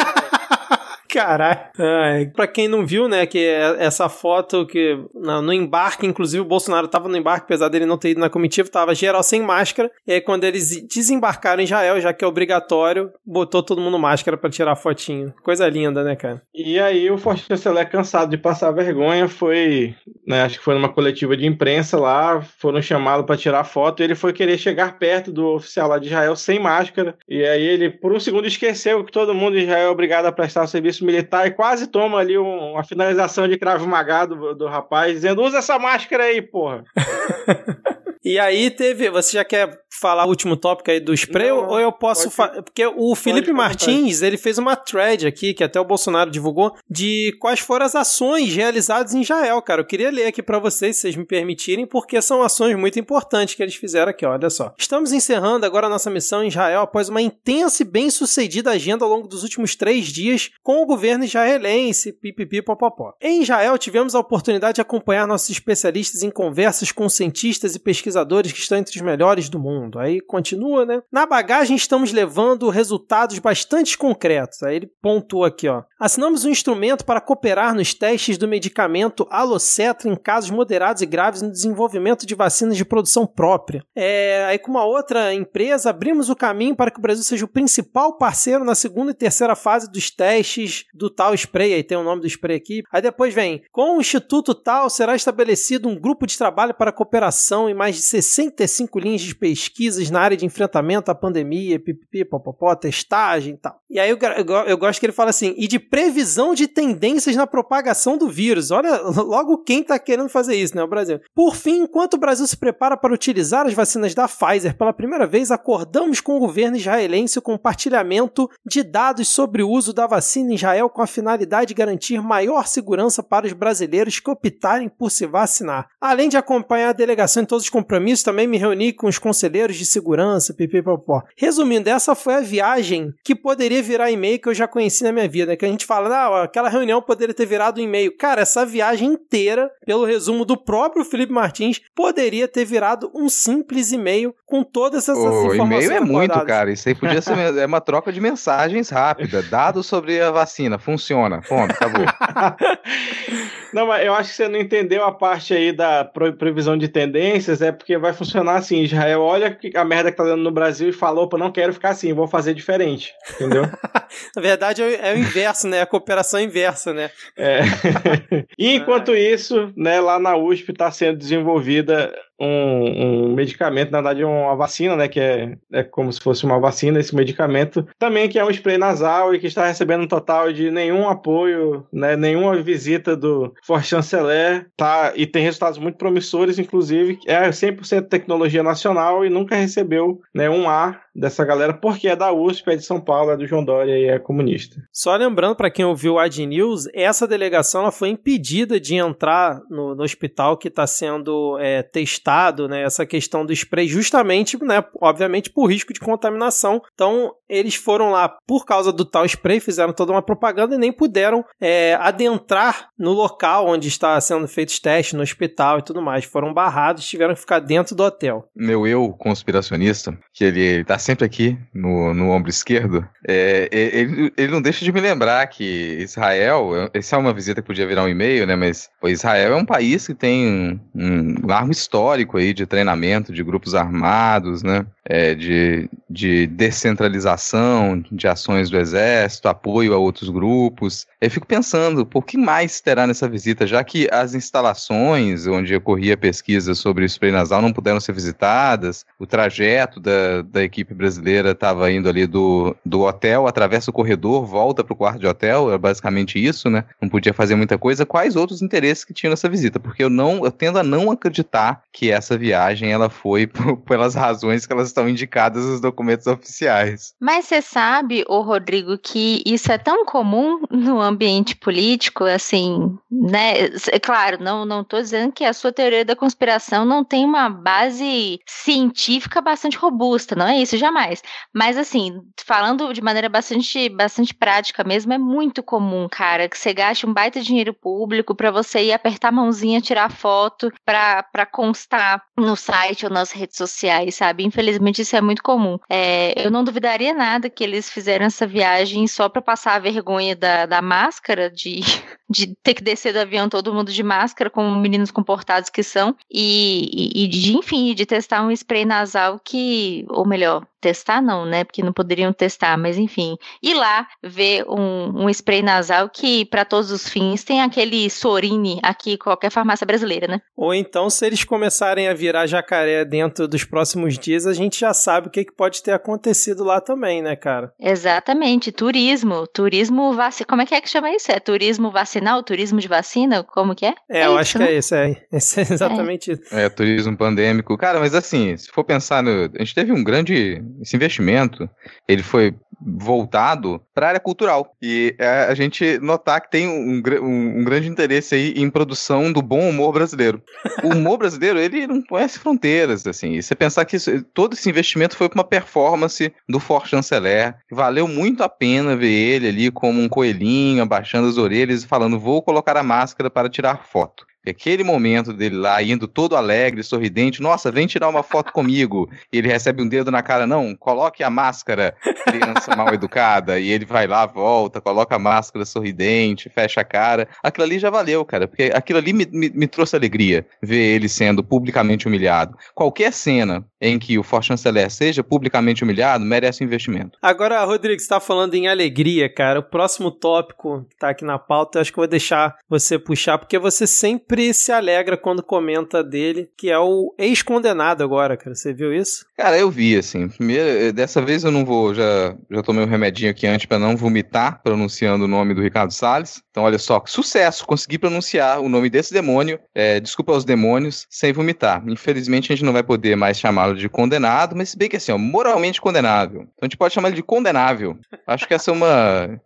Caralho. Ai, pra quem não viu, né, que é essa foto que no embarque, inclusive o Bolsonaro tava no embarque, apesar dele não ter ido na comitiva, tava geral sem máscara. E aí quando eles desembarcaram em Israel, já que é obrigatório, botou todo mundo máscara pra tirar fotinho. Coisa linda, né, cara? E aí o Forte Chanceler, cansado de passar vergonha, foi, né, acho que foi numa coletiva de imprensa lá, foram chamados para tirar foto, e ele foi querer chegar perto do oficial lá de Israel sem máscara, e aí ele por um segundo esqueceu que todo mundo em Israel é obrigado a prestar o serviço militar e quase toma ali um- uma finalização de cravo magado do, do rapaz, dizendo, usa essa máscara aí, porra. [LAUGHS] E aí teve. Você já quer falar o último tópico aí do spray? Não, ou eu posso pode falar. Porque o Felipe Martins, ele fez uma thread aqui, que até o Bolsonaro divulgou, de quais foram as ações realizadas em Israel, cara. Eu queria ler aqui pra vocês, se vocês me permitirem, porque são ações muito importantes que eles fizeram aqui, olha só. Estamos encerrando agora a nossa missão em Israel após uma intensa e bem sucedida agenda ao longo dos últimos três dias com o governo israelense, pipipi popopó. Em Israel, tivemos a oportunidade de acompanhar nossos especialistas em conversas com cientistas e pesquisadores que estão entre os melhores do mundo. Aí continua, né? Na bagagem estamos levando resultados bastante concretos. Aí ele pontua aqui, ó. Assinamos um instrumento para cooperar nos testes do medicamento Alocetra em casos moderados e graves no desenvolvimento de vacinas de produção própria. É, aí com uma outra empresa abrimos o caminho para que o Brasil seja o principal parceiro na segunda e terceira fase dos testes do tal spray. Aí tem o nome do spray aqui. Aí depois vem, com o Instituto tal será estabelecido um grupo de trabalho para cooperação em mais 65 linhas de pesquisas na área de enfrentamento à pandemia, pipipi, popopó, testagem e tal. E aí eu, eu, eu, gosto que ele fala assim, e de previsão de tendências na propagação do vírus. Olha, [LAUGHS] logo quem tá querendo fazer isso, né, o Brasil. Por fim, enquanto o Brasil se prepara para utilizar as vacinas da Pfizer pela primeira vez, acordamos com o governo israelense o compartilhamento de dados sobre o uso da vacina em Israel com a finalidade de garantir maior segurança para os brasileiros que optarem por se vacinar. Além de acompanhar a delegação em todos os compromissos, também me reuni com os conselheiros de segurança, pipipopó. Resumindo, essa foi a viagem que poderia virar e-mail que eu já conheci na minha vida, que a gente fala, ah, aquela reunião poderia ter virado um e-mail. Cara, essa viagem inteira, pelo resumo do próprio Felipe Martins, poderia ter virado um simples e-mail com todas essas o informações. O e-mail é muito, cara. Isso aí podia ser é uma troca de mensagens rápida. Dados sobre a vacina. Funciona. Ponto, acabou. [LAUGHS] não, mas eu acho que você não entendeu a parte aí da previsão de tendências, é porque vai funcionar assim. Israel olha a merda que tá dando no Brasil e falou, opa, não quero ficar assim, vou fazer diferente. Entendeu? [LAUGHS] [LAUGHS] Na verdade, é, é o inverso, né? A cooperação inversa, né? É. [LAUGHS] e enquanto isso, né, lá na USP está sendo desenvolvida um, um, medicamento, na verdade, uma vacina, né? Que é, é como se fosse uma vacina, esse medicamento, também que é um spray nasal e que está recebendo um total de nenhum apoio, né? Nenhuma visita do Forte Chanceler, tá? E tem resultados muito promissores, inclusive, é 100% tecnologia nacional e nunca recebeu né, um A dessa galera, porque é da USP, é de São Paulo, é do João Dória e é comunista. Só lembrando para quem ouviu o Ad News, essa delegação ela foi impedida de entrar no, no hospital que está sendo é, testado, né, essa questão do spray, justamente, né, obviamente, por risco de contaminação. Então, eles foram lá por causa do tal spray, fizeram toda uma propaganda e nem puderam é, adentrar no local onde está sendo feitos testes, no hospital e tudo mais. Foram barrados, tiveram que ficar dentro do hotel. Meu eu conspiracionista, que ele está sempre aqui no, no ombro esquerdo, é, ele, ele não deixa de me lembrar que Israel, essa é uma visita que podia virar um e-mail, né? Mas pô, Israel é um país que tem um, um largo histórico aí de treinamento de grupos armados, né? É, de, de descentralização de ações do exército, apoio a outros grupos. Eu fico pensando, por que mais terá nessa visita, já que as instalações onde ocorria pesquisa sobre o spray nasal não puderam ser visitadas, o trajeto da, da equipe brasileira estava indo ali do, do hotel, atravessa o corredor, volta para o quarto de hotel, é basicamente isso, né? Não podia fazer muita coisa. Quais outros interesses que tinha nessa visita? Porque eu não, eu tendo a não acreditar que essa viagem ela foi [LAUGHS] pelas razões que elas estão indicadas nos documentos oficiais. Mas você sabe, ô Rodrigo, que isso é tão comum no ambiente político, assim, né? É claro, não não tô dizendo que a sua teoria da conspiração não tem uma base científica bastante robusta, não é isso, jamais. Mas assim, falando de maneira bastante bastante prática mesmo, é muito comum, cara, que você gaste um baita dinheiro público para você ir apertar a mãozinha, tirar foto para constar no site ou nas redes sociais, sabe? Infelizmente isso é muito comum. É, eu não duvidaria nada que eles fizeram essa viagem só para passar a vergonha da, da máscara, de, de ter que descer do avião todo mundo de máscara, como meninos comportados que são, e, e, e de, enfim, de testar um spray nasal que, ou melhor, testar não, né? Porque não poderiam testar, mas enfim, ir lá ver um, um spray nasal que, para todos os fins, tem aquele Sorine aqui, qualquer farmácia brasileira, né? Ou então, se eles começarem a virar jacaré dentro dos próximos dias, a gente já sabe o que, que pode ter acontecido lá também, né, cara? Exatamente, turismo, turismo vacinal, como é que é que chama isso? É turismo vacinal, turismo de vacina, como que é? É, é eu isso, acho né? que é isso, é, é exatamente é. isso. É, turismo pandêmico. Cara, mas assim, se for pensar no... A gente teve um grande esse investimento ele foi voltado para a área cultural. E é a gente notar que tem um, um, um, grande interesse aí em produção do bom humor brasileiro. O humor brasileiro, ele não conhece fronteiras, assim. E você pensar que isso, todo esse investimento foi para uma performance do For Chanceler, valeu muito a pena ver ele ali como um coelhinho, abaixando as orelhas e falando, vou colocar a máscara para tirar foto. Aquele momento dele lá, indo todo alegre, sorridente, nossa, vem tirar uma foto comigo. E ele recebe um dedo na cara, não, coloque a máscara, criança mal educada. E ele vai lá, volta, coloca a máscara sorridente, fecha a cara. Aquilo ali já valeu, cara, porque aquilo ali me, me, me trouxe alegria, ver ele sendo publicamente humilhado. Qualquer cena em que o For Chanceler seja publicamente humilhado merece investimento. Agora, Rodrigo, você está falando em alegria, cara. O próximo tópico que está aqui na pauta, eu acho que eu vou deixar você puxar, porque você sempre sempre se alegra quando comenta dele, que é o ex-condenado agora, cara. Você viu isso? Cara, eu vi, assim. Primeiro, dessa vez eu não vou, já, já tomei um remedinho aqui antes para não vomitar pronunciando o nome do Ricardo Salles. Então, olha só, sucesso, consegui pronunciar o nome desse demônio, é, desculpa aos demônios, sem vomitar. Infelizmente, a gente não vai poder mais chamá-lo de condenado, mas se bem que assim, ó, moralmente condenável. Então, a gente pode chamar ele de condenável. Acho que essa é uma,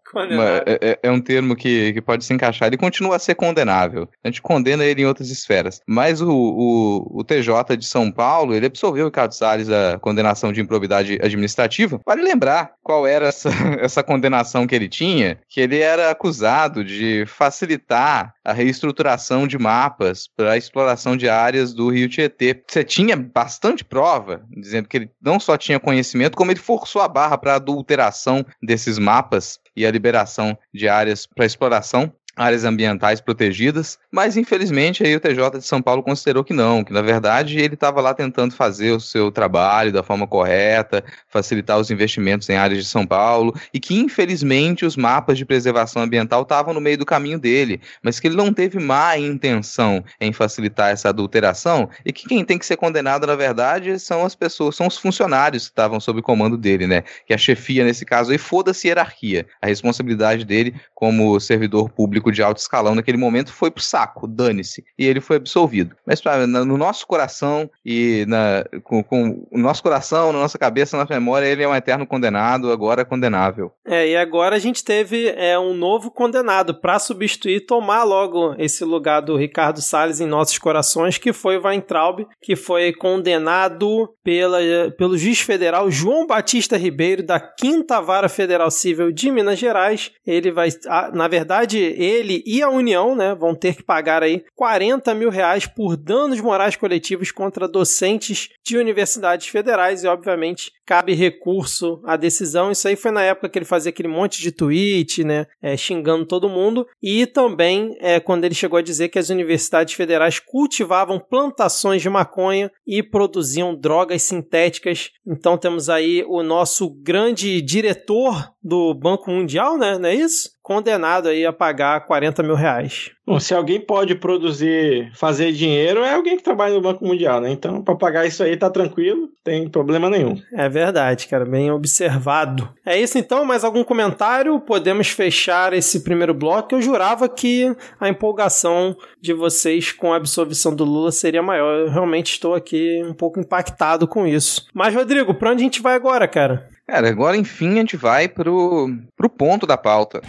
é, é, é, um termo que, que pode se encaixar. Ele continua a ser condenável. A gente condena ele em outras esferas. Mas o, o, o TJ de São Paulo, ele absolveu o Ricardo Salles da condenação de improbidade administrativa. Vale lembrar qual era essa, [LAUGHS] essa condenação que ele tinha, que ele era acusado de facilitar a reestruturação de mapas para a exploração de áreas do Rio Tietê. Você tinha bastante prova dizendo que ele não só tinha conhecimento, como ele forçou a barra para adulteração desses mapas e a liberação de áreas para exploração áreas ambientais protegidas, mas infelizmente aí o TJ de São Paulo considerou que não, que na verdade ele estava lá tentando fazer o seu trabalho da forma correta, facilitar os investimentos em áreas de São Paulo e que infelizmente os mapas de preservação ambiental estavam no meio do caminho dele, mas que ele não teve má intenção em facilitar essa adulteração e que quem tem que ser condenado na verdade são as pessoas, são os funcionários que estavam sob comando dele, né? Que a chefia nesse caso aí foda-se hierarquia, a responsabilidade dele como servidor público político de alto escalão naquele momento foi pro saco, dane-se. E ele foi absolvido. Mas pra, no nosso coração e na, com, com, o nosso coração, na nossa cabeça, na nossa memória, ele é um eterno condenado, agora condenável. É, e agora a gente teve é, um novo condenado para substituir, tomar logo esse lugar do Ricardo Salles em nossos corações, que foi Weintraub, que foi condenado pela, pelo juiz federal João Batista Ribeiro, da Quinta Vara Federal Civil de Minas Gerais. Ele vai, na verdade, ele ele e a União, né, vão ter que pagar aí 40 mil reais por danos morais coletivos contra docentes de universidades federais e, obviamente, cabe recurso à decisão. Isso aí foi na época que ele fazia aquele monte de tweet, né, é, xingando todo mundo e também é, quando ele chegou a dizer que as universidades federais cultivavam plantações de maconha e produziam drogas sintéticas. Então temos aí o nosso grande diretor do Banco Mundial, né, não é isso? condenado aí a pagar 40 mil reais. Bom, se alguém pode produzir, fazer dinheiro, é alguém que trabalha no Banco Mundial, né? Então, para pagar isso aí, tá tranquilo, tem problema nenhum. É verdade, cara, bem observado. É isso então, mais algum comentário? Podemos fechar esse primeiro bloco. Eu jurava que a empolgação de vocês com a absolvição do Lula seria maior. Eu realmente estou aqui um pouco impactado com isso. Mas, Rodrigo, pra onde a gente vai agora, cara? Cara, agora enfim a gente vai pro, pro ponto da pauta.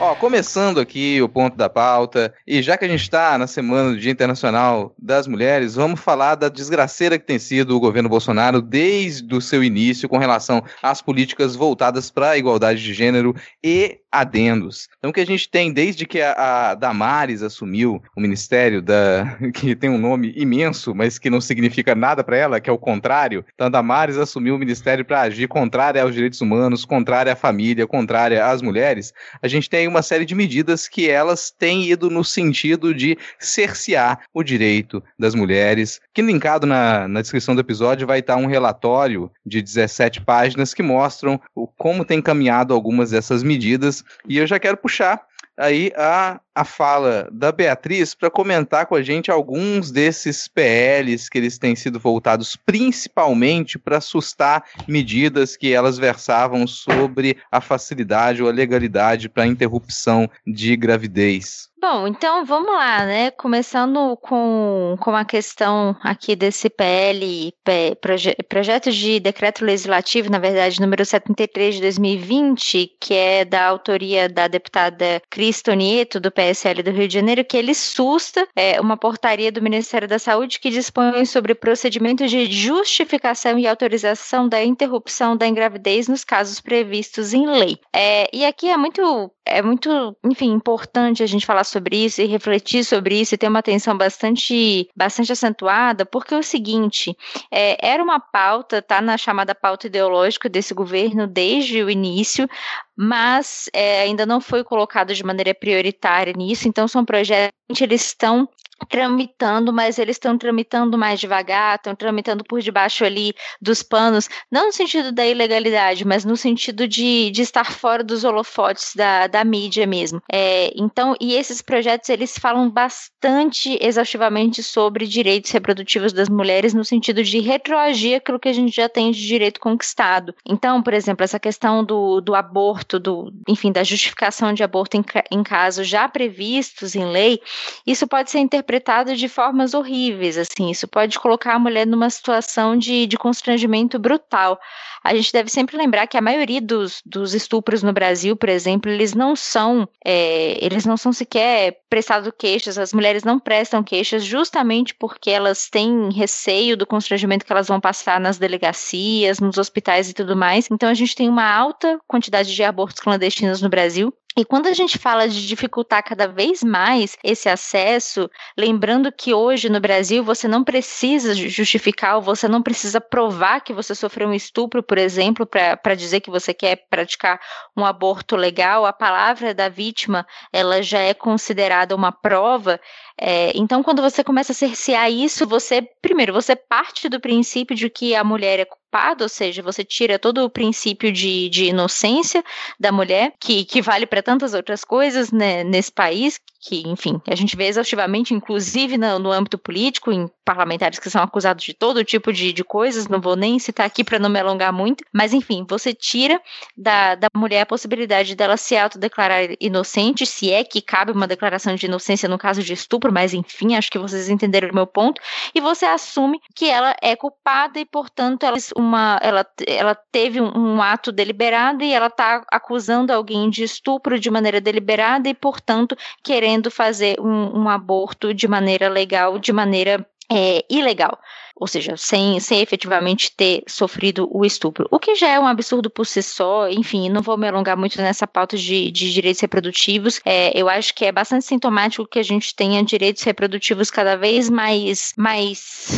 Ó, começando aqui o ponto da pauta, e já que a gente está na semana do Dia Internacional das Mulheres, vamos falar da desgraceira que tem sido o governo Bolsonaro desde o seu início com relação às políticas voltadas para a igualdade de gênero e adendos. Então, o que a gente tem desde que a, a Damares assumiu o ministério da [LAUGHS] que tem um nome imenso, mas que não significa nada para ela, que é o contrário. Então, a Damares assumiu o ministério para agir contrária aos direitos humanos, contrária à família, contrária às mulheres. A gente tem uma série de medidas que elas têm ido no sentido de cercear o direito das mulheres. Que linkado na, na descrição do episódio vai estar um relatório de 17 páginas que mostram o, como tem caminhado algumas dessas medidas e eu já quero puxar aí a, a fala da Beatriz para comentar com a gente alguns desses PLs que eles têm sido voltados principalmente para assustar medidas que elas versavam sobre a facilidade ou a legalidade para interrupção de gravidez. Bom, então vamos lá, né? Começando com, com a questão aqui desse PL, proje, projeto de decreto legislativo, na verdade, número 73 de 2020, que é da autoria da deputada Cristo Nieto, do PSL do Rio de Janeiro, que ele susta é, uma portaria do Ministério da Saúde que dispõe sobre procedimentos de justificação e autorização da interrupção da engravidez nos casos previstos em lei. É, e aqui é muito é muito, enfim, importante a gente falar sobre isso e refletir sobre isso e ter uma atenção bastante, bastante acentuada, porque é o seguinte, é, era uma pauta, tá na chamada pauta ideológica desse governo desde o início, mas é, ainda não foi colocado de maneira prioritária nisso, então são projetos que eles estão tramitando, mas eles estão tramitando mais devagar, estão tramitando por debaixo ali dos panos, não no sentido da ilegalidade, mas no sentido de, de estar fora dos holofotes da, da mídia mesmo. É, então, e esses projetos, eles falam bastante exaustivamente sobre direitos reprodutivos das mulheres, no sentido de retroagir aquilo que a gente já tem de direito conquistado. Então, por exemplo, essa questão do, do aborto, do, enfim, da justificação de aborto em, em casos já previstos em lei, isso pode ser interpretado interpretado de formas horríveis, assim, isso pode colocar a mulher numa situação de, de constrangimento brutal. A gente deve sempre lembrar que a maioria dos, dos estupros no Brasil, por exemplo, eles não são, é, eles não são sequer prestados queixas, as mulheres não prestam queixas justamente porque elas têm receio do constrangimento que elas vão passar nas delegacias, nos hospitais e tudo mais. Então a gente tem uma alta quantidade de abortos clandestinos no Brasil, e quando a gente fala de dificultar cada vez mais esse acesso, lembrando que hoje no Brasil você não precisa justificar ou você não precisa provar que você sofreu um estupro, por exemplo, para dizer que você quer praticar um aborto legal, a palavra da vítima ela já é considerada uma prova. É, então, quando você começa a cercear isso, você, primeiro, você parte do princípio de que a mulher é culpada, ou seja, você tira todo o princípio de, de inocência da mulher, que, que vale para tantas outras coisas né, nesse país, que, enfim, a gente vê exaustivamente, inclusive no, no, âmbito político, em parlamentares que são acusados de todo tipo de, de coisas, não vou nem citar aqui para não me alongar muito, mas enfim, você tira da, da mulher a possibilidade dela se autodeclarar inocente, se é que cabe uma declaração de inocência no caso de estupro, mas enfim, acho que vocês entenderam o meu ponto, e você assume que ela é culpada e, portanto, ela, uma, ela, ela teve um, um ato deliberado e ela está acusando alguém de estupro de maneira deliberada e, portanto, querendo fazer um, um aborto de maneira legal, de maneira é, ilegal, ou seja, sem, sem efetivamente ter sofrido o estupro. O que já é um absurdo por si só, enfim, não vou me alongar muito nessa pauta de, de direitos reprodutivos. É, eu acho que é bastante sintomático que a gente tenha direitos reprodutivos cada vez mais, mais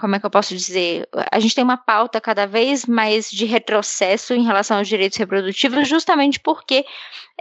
como é que eu posso dizer? A gente tem uma pauta cada vez mais de retrocesso em relação aos direitos reprodutivos, justamente porque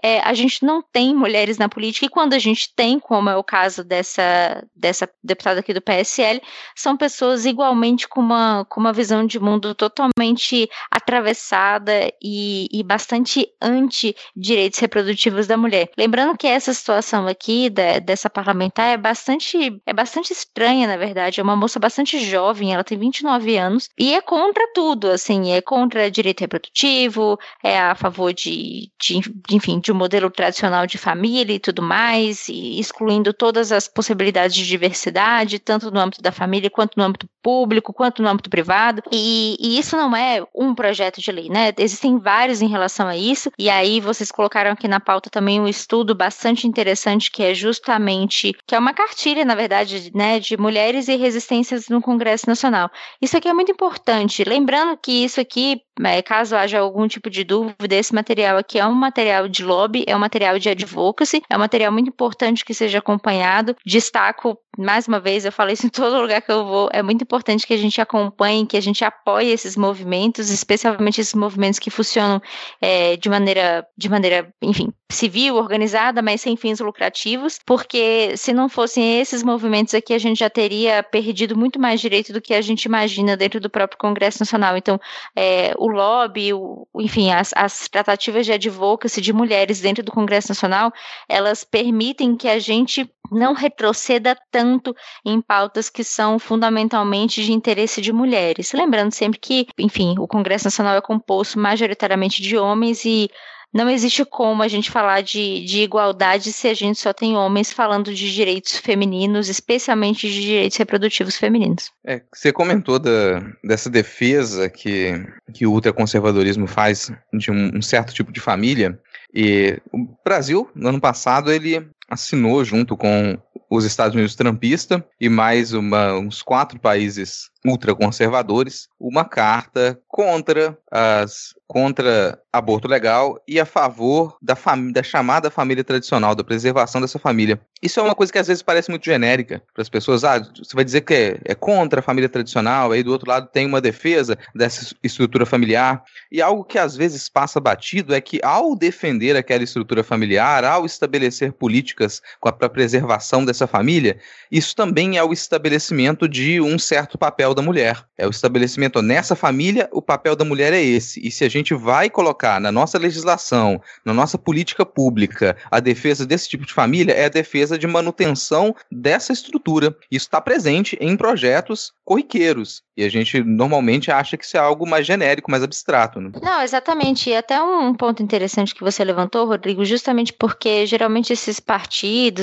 é, a gente não tem mulheres na política, e quando a gente tem, como é o caso dessa, dessa deputada aqui do PSL, são pessoas igualmente com uma, com uma visão de mundo totalmente atravessada e, e bastante anti-direitos reprodutivos da mulher. Lembrando que essa situação aqui da, dessa parlamentar é bastante, é bastante estranha, na verdade, é uma moça bastante jovem, ela tem 29 anos, e é contra tudo, assim, é contra direito reprodutivo, é a favor de, de enfim, de de um modelo tradicional de família e tudo mais, e excluindo todas as possibilidades de diversidade, tanto no âmbito da família, quanto no âmbito público, quanto no âmbito privado. E, e isso não é um projeto de lei, né? Existem vários em relação a isso, e aí vocês colocaram aqui na pauta também um estudo bastante interessante que é justamente, que é uma cartilha, na verdade, né, de mulheres e resistências no Congresso Nacional. Isso aqui é muito importante, lembrando que isso aqui, caso haja algum tipo de dúvida, esse material aqui é um material de lobby, é um material de advocacy, é um material muito importante que seja acompanhado. Destaco, mais uma vez, eu falo isso em todo lugar que eu vou, é muito importante que a gente acompanhe, que a gente apoie esses movimentos, especialmente esses movimentos que funcionam é, de maneira, de maneira, enfim, civil, organizada, mas sem fins lucrativos, porque se não fossem esses movimentos aqui, a gente já teria perdido muito mais direito do que a gente imagina dentro do próprio Congresso Nacional. Então, é, o lobby, o, enfim, as, as tratativas de advocacy de mulheres dentro do Congresso Nacional, elas permitem que a gente não retroceda tanto em pautas que são fundamentalmente de interesse de mulheres. Lembrando sempre que, enfim, o Congresso Nacional é composto majoritariamente de homens e não existe como a gente falar de, de igualdade se a gente só tem homens falando de direitos femininos, especialmente de direitos reprodutivos femininos. É, você comentou da, dessa defesa que, que o ultraconservadorismo faz de um, um certo tipo de família. E o Brasil, no ano passado, ele assinou junto com os Estados Unidos trampista e mais uma, uns quatro países ultraconservadores uma carta contra as contra aborto legal e a favor da, da chamada família tradicional, da preservação dessa família. Isso é uma coisa que às vezes parece muito genérica para as pessoas. Ah, você vai dizer que é, é, contra a família tradicional, aí do outro lado tem uma defesa dessa estrutura familiar. E algo que às vezes passa batido é que ao defender aquela estrutura familiar, ao estabelecer políticas para a preservação dessa família, isso também é o estabelecimento de um certo papel da mulher. É o estabelecimento nessa família, o papel da mulher é esse. E se a gente vai colocar na nossa legislação, na nossa política pública, a defesa desse tipo de família, é a defesa de manutenção dessa estrutura. Isso está presente em projetos corriqueiros. E a gente normalmente acha que isso é algo mais genérico, mais abstrato. Né? Não, exatamente. E até um ponto interessante que você levantou, Rodrigo, justamente porque geralmente esses partidos,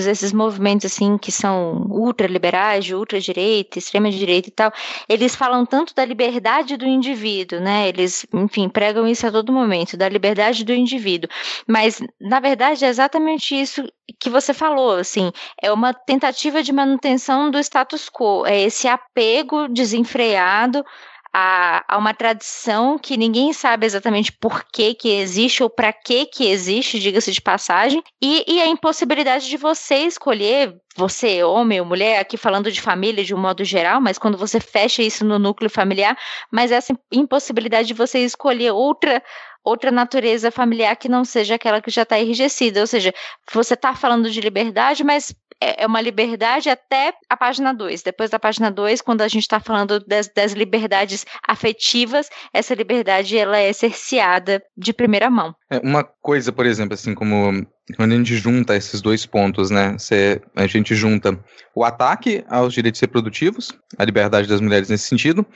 esses movimentos assim que são ultraliberais, de ultradireita, extrema direita e tal, eles falam tanto da liberdade do indivíduo, né? Eles, enfim, pregam isso a todo momento, da liberdade do indivíduo. Mas, na verdade, é exatamente isso que você falou, assim, é uma tentativa de manutenção do status quo, é esse apego desenfreado a, a, uma tradição que ninguém sabe exatamente por que que existe ou para que que existe, diga-se de passagem, e, e, a impossibilidade de você escolher, você, homem ou mulher, aqui falando de família de um modo geral, mas quando você fecha isso no núcleo familiar, mas essa impossibilidade de você escolher outra outra natureza familiar que não seja aquela que já está enrijecida. Ou seja, você está falando de liberdade, mas é, é uma liberdade até a página 2. Depois da página 2, quando a gente está falando das, das, liberdades afetivas, essa liberdade ela é cerceada de primeira mão. É uma coisa, por exemplo, assim, como quando a gente junta esses dois pontos, né? Cê, a gente junta o ataque aos direitos reprodutivos, a liberdade das mulheres nesse sentido,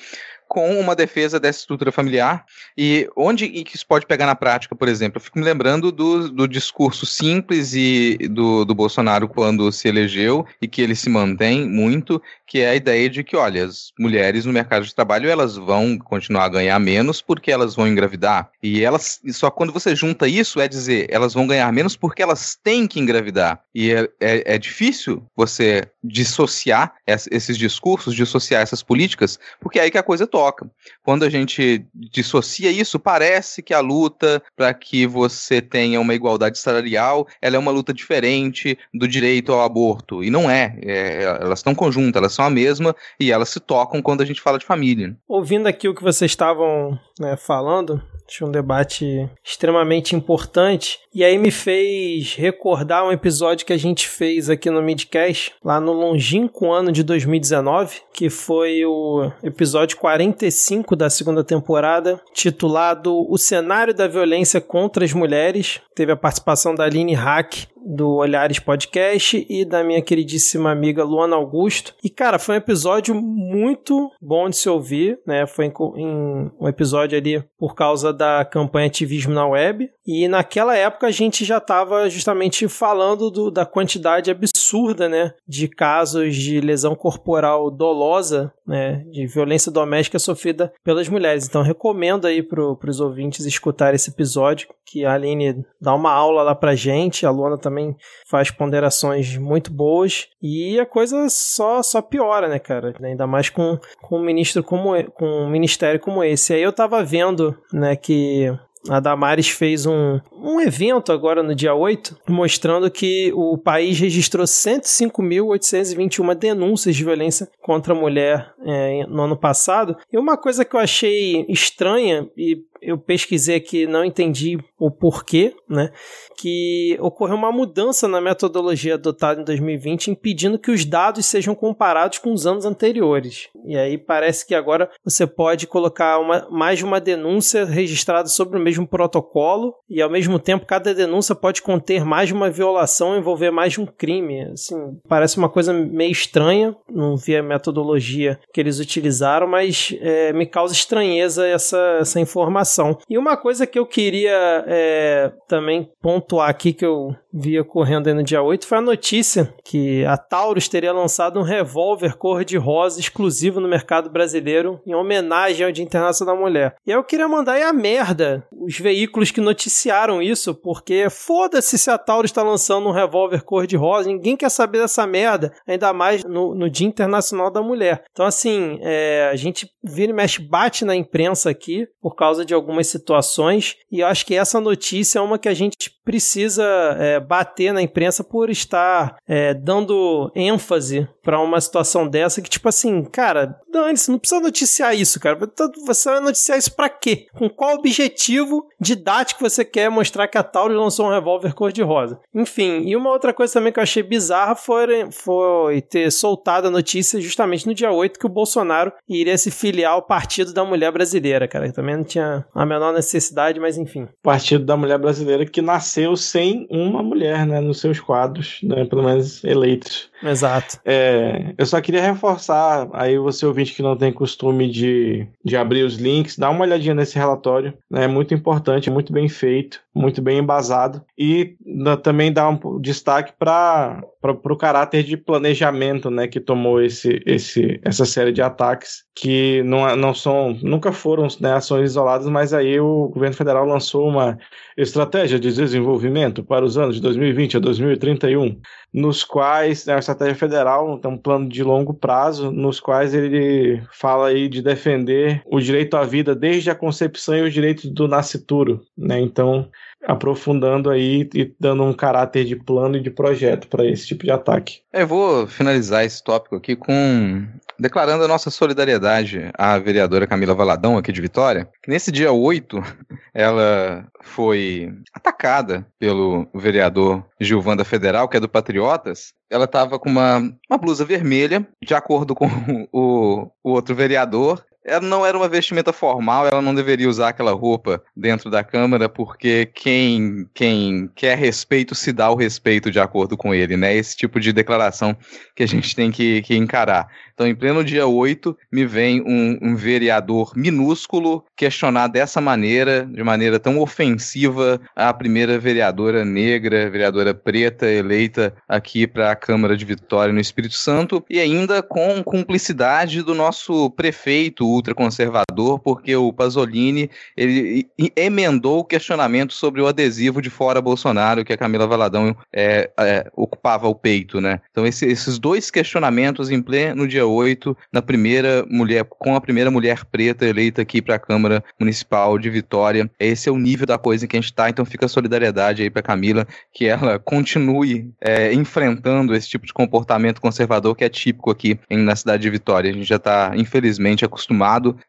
com uma defesa dessa estrutura familiar. E onde e que isso pode pegar na prática, por exemplo? Eu fico me lembrando do, do discurso simples e do, do Bolsonaro quando se elegeu e que ele se mantém muito, que é a ideia de que, olha, as mulheres no mercado de trabalho elas vão continuar a ganhar menos porque elas vão engravidar. E elas, só quando você junta isso, é dizer, elas vão ganhar menos porque elas têm que engravidar. E é, é, é difícil você dissociar esses discursos, dissociar essas políticas, porque é aí que a coisa toca. Quando a gente dissocia isso, parece que a luta para que você tenha uma igualdade salarial, ela é uma luta diferente do direito ao aborto. E não é. é elas estão conjuntas, elas são a mesma e elas se tocam quando a gente fala de família. Ouvindo aqui o que vocês estavam né, falando, Acho um debate extremamente importante. E aí me fez recordar um episódio que a gente fez aqui no Midcast, lá no longínquo ano de 2019, que foi o episódio 45 da segunda temporada, titulado O Cenário da Violência contra as Mulheres. Teve a participação da Aline Hack do Olhares Podcast e da minha queridíssima amiga Luana Augusto. E, cara, foi um episódio muito bom de se ouvir, né? Foi em um episódio ali por causa da campanha Ativismo na Web. E naquela época a gente já estava justamente falando do, da quantidade absurda, né? De casos de lesão corporal dolosa, né? De violência doméstica sofrida pelas mulheres. Então, recomendo aí para os ouvintes escutar esse episódio, que a Aline dá uma aula lá pra gente, a Luana também faz ponderações muito boas e a coisa só, só piora, né, cara? Ainda mais com, com um ministro como com um ministério como esse. Aí eu tava vendo, né, que a Damares fez um, um evento agora no dia 8, mostrando que o país registrou 105.821 denúncias de violência contra a mulher é, no ano passado. E uma coisa que eu achei estranha, e eu pesquisei aqui, não entendi o porquê, né? Que ocorreu uma mudança na metodologia adotada em 2020, impedindo que os dados sejam comparados com os anos anteriores. E aí parece que agora você pode colocar uma, mais de uma denúncia registrada sobre o mesmo protocolo, e ao mesmo tempo cada denúncia pode conter mais de uma violação, envolver mais de um crime. Assim, parece uma coisa meio estranha, não vi a metodologia que eles utilizaram, mas é, me causa estranheza essa, essa informação E uma coisa que eu queria é, também pontuar aqui, que eu via correndo aí no dia 8, foi a notícia que a Taurus teria lançado um revólver cor-de-rosa exclusivo no mercado brasileiro em homenagem ao Dia Internacional da Mulher. E eu queria mandar aí a merda os veículos que noticiaram isso, porque foda-se se a Taurus está lançando um revólver cor-de-rosa, ninguém quer saber dessa merda, ainda mais no, no Dia Internacional da Mulher. Então, assim, é, a gente vira e mexe, bate na imprensa aqui por causa de algumas situações, e eu acho que essa notícia é uma que a gente precisa é, bater na imprensa por estar é, dando ênfase para uma situação dessa que, tipo assim, cara, dane-se, não precisa noticiar isso, cara. Você vai noticiar isso para quê? Com qual objetivo didático você quer mostrar que a Taurus lançou um revólver cor-de-rosa? Enfim, e uma outra coisa também que eu achei bizarra foi, foi ter soltado a notícia justamente no dia 8 que o Bolsonaro iria se filiar ao Partido da Mulher Brasileira, cara. Que também não tinha a menor necessidade, mas enfim. Partido da Mulher Brasileira que nasceu sem uma mulher, né, nos seus quadros, né, pelo menos eleitos. Exato. É, eu só queria reforçar, aí você ouvinte que não tem costume de, de abrir os links, dá uma olhadinha nesse relatório, né, é muito importante, muito bem feito, muito bem embasado, e também dá um destaque para o caráter de planejamento né, que tomou esse, esse, essa série de ataques, que não, não são, nunca foram né, ações isoladas, mas aí o governo federal lançou uma estratégia de desenvolvimento para os anos de 2020 a 2031, nos quais, né, estratégia federal tem um plano de longo prazo, nos quais ele fala aí de defender o direito à vida desde a concepção e os direitos do nascituro, né? Então, aprofundando aí e dando um caráter de plano e de projeto para esse tipo de ataque. Eu vou finalizar esse tópico aqui com declarando a nossa solidariedade à vereadora Camila Valadão, aqui de Vitória, que nesse dia 8 ela foi atacada pelo vereador Gilvanda Federal, que é do Patriotas. Ela estava com uma, uma blusa vermelha, de acordo com [LAUGHS] o, o outro vereador, ela não era uma vestimenta formal, ela não deveria usar aquela roupa dentro da Câmara, porque quem, quem quer respeito se dá o respeito de acordo com ele, né? Esse tipo de declaração que a gente tem que, que encarar. Então, em pleno dia 8, me vem um, um, vereador minúsculo questionar dessa maneira, de maneira tão ofensiva, a primeira vereadora negra, vereadora preta eleita aqui para a Câmara de Vitória no Espírito Santo, e ainda com cumplicidade do nosso prefeito ultraconservador, porque o Pasolini ele emendou o questionamento sobre o adesivo de fora Bolsonaro que a Camila Valadão é, é, ocupava o peito, né? Então, esse, esses dois questionamentos em pleno dia 2008, na primeira mulher, com a primeira mulher preta eleita aqui para a Câmara Municipal de Vitória. Esse é o nível da coisa em que a gente está, então fica a solidariedade aí para Camila, que ela continue é, enfrentando esse tipo de comportamento conservador que é típico aqui em, na cidade de Vitória. A gente já está, infelizmente, acostumado,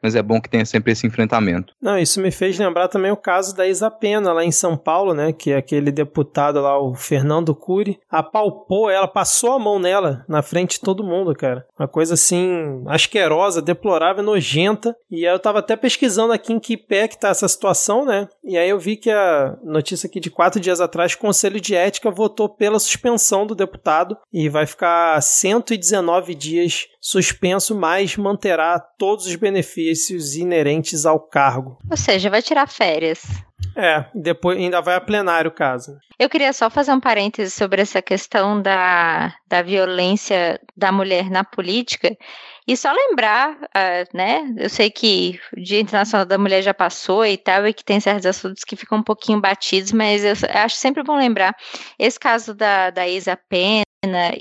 mas é bom que tenha sempre esse enfrentamento. Não, isso me fez lembrar também o caso da Isa Pena, lá em São Paulo, né, que é aquele deputado lá, o Fernando Cury, apalpou ela, passou a mão nela, na frente de todo mundo, cara. Uma coisa assim asquerosa, deplorável, nojenta. E eu tava até pesquisando aqui em que pé que tá essa situação, né? E aí eu vi que a notícia aqui de quatro dias atrás, o Conselho de Ética votou pela suspensão do deputado e vai ficar 119 dias suspenso, mas manterá todos os benefícios inerentes ao cargo. Ou seja, vai tirar férias. É, depois ainda vai a plenário o caso. Eu queria só fazer um parêntese sobre essa questão da, da violência da mulher na política. E só lembrar, uh, né? Eu sei que o Dia Internacional da Mulher já passou e tal, e que tem certos assuntos que ficam um pouquinho batidos, mas eu acho sempre bom lembrar. Esse caso da, da Isa Pena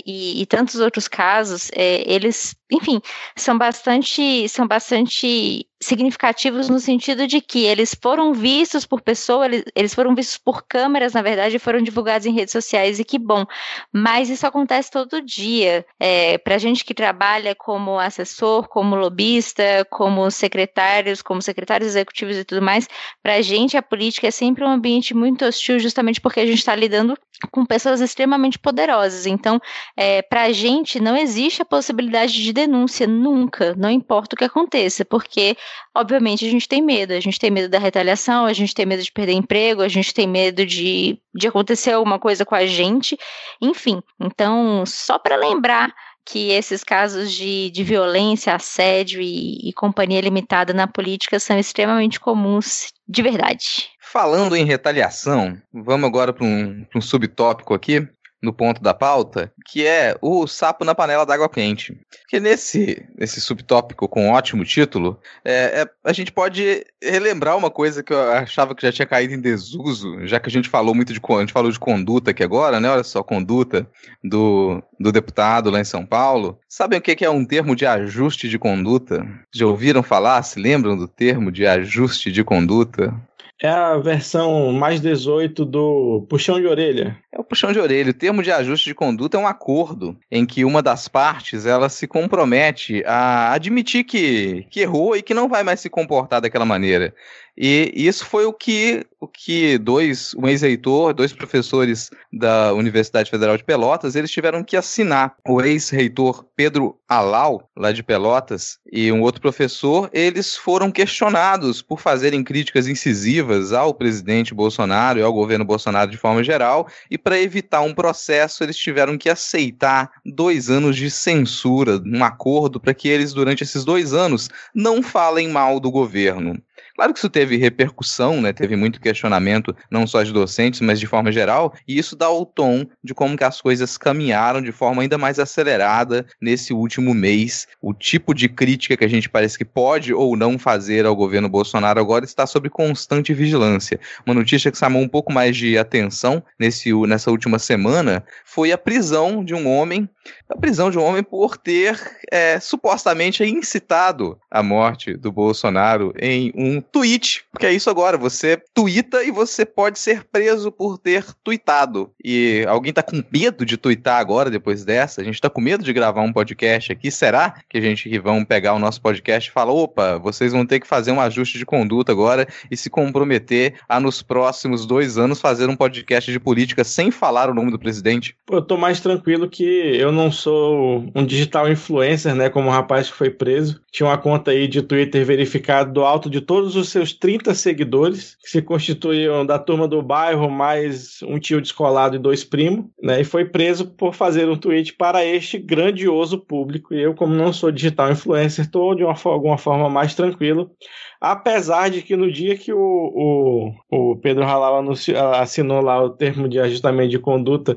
e, e tantos outros casos, é, eles, enfim, são bastante, são bastante significativos no sentido de que eles foram vistos por pessoas, eles, eles foram vistos por câmeras, na verdade, e foram divulgados em redes sociais, e que bom. Mas isso acontece todo dia. É, Para gente que trabalha como assessor, como lobista, como secretários, como secretários executivos e tudo mais, para a gente a política é sempre um ambiente muito hostil, justamente porque a gente está lidando com pessoas extremamente poderosas. Então, é, para a gente não existe a possibilidade de denúncia nunca, não importa o que aconteça, porque obviamente a gente tem medo. A gente tem medo da retaliação, a gente tem medo de perder emprego, a gente tem medo de, de acontecer alguma coisa com a gente, enfim. Então, só para lembrar que esses casos de, de violência, assédio e, e companhia limitada na política são extremamente comuns de verdade. Falando em retaliação, vamos agora para um, um subtópico aqui, no ponto da pauta, que é o sapo na panela d'água quente. Que nesse, nesse subtópico com ótimo título, é, é, a gente pode relembrar uma coisa que eu achava que já tinha caído em desuso, já que a gente falou muito de a gente falou de conduta aqui agora, né? Olha só, conduta do, do deputado lá em São Paulo. Sabem o que é um termo de ajuste de conduta? Já ouviram falar? Se lembram do termo de ajuste de conduta? É a versão mais 18 do puxão de orelha. É o puxão de orelha. O termo de ajuste de conduta é um acordo em que uma das partes ela se compromete a admitir que, que errou e que não vai mais se comportar daquela maneira. E isso foi o que, o que dois, um ex-reitor, dois professores da Universidade Federal de Pelotas, eles tiveram que assinar. O ex-reitor Pedro Alau, lá de Pelotas, e um outro professor, eles foram questionados por fazerem críticas incisivas ao presidente Bolsonaro e ao governo Bolsonaro de forma geral, e para evitar um processo, eles tiveram que aceitar dois anos de censura, um acordo para que eles, durante esses dois anos, não falem mal do governo. Claro que isso teve repercussão, né? Teve muito questionamento, não só de docentes, mas de forma geral, e isso dá o tom de como que as coisas caminharam de forma ainda mais acelerada nesse último mês. O tipo de crítica que a gente parece que pode ou não fazer ao governo Bolsonaro agora está sob constante vigilância. Uma notícia que chamou um pouco mais de atenção nesse, nessa última semana foi a prisão de um homem, a prisão de um homem por ter é, supostamente incitado a morte do Bolsonaro em um tweet, porque é isso agora, você twitta e você pode ser preso por ter tweetado. E alguém tá com medo de tweetar agora, depois dessa? A gente tá com medo de gravar um podcast aqui? Será que a gente que vão pegar o nosso podcast e falar, opa, vocês vão ter que fazer um ajuste de conduta agora e se comprometer a nos próximos dois anos fazer um podcast de política sem falar o nome do presidente? Pô, eu tô mais tranquilo que eu não sou um digital influencer, né, como o rapaz que foi preso. Tinha uma conta aí de Twitter verificado do alto de todos os seus 30 seguidores, que se constituíam da turma do bairro, mais um tio descolado e dois primos, né? E foi preso por fazer um tweet para este grandioso público. E eu, como não sou digital influencer, estou de uma, alguma forma mais tranquilo. Apesar de que no dia que o, o, o Pedro Halal anunciou, assinou lá o termo de ajustamento de conduta,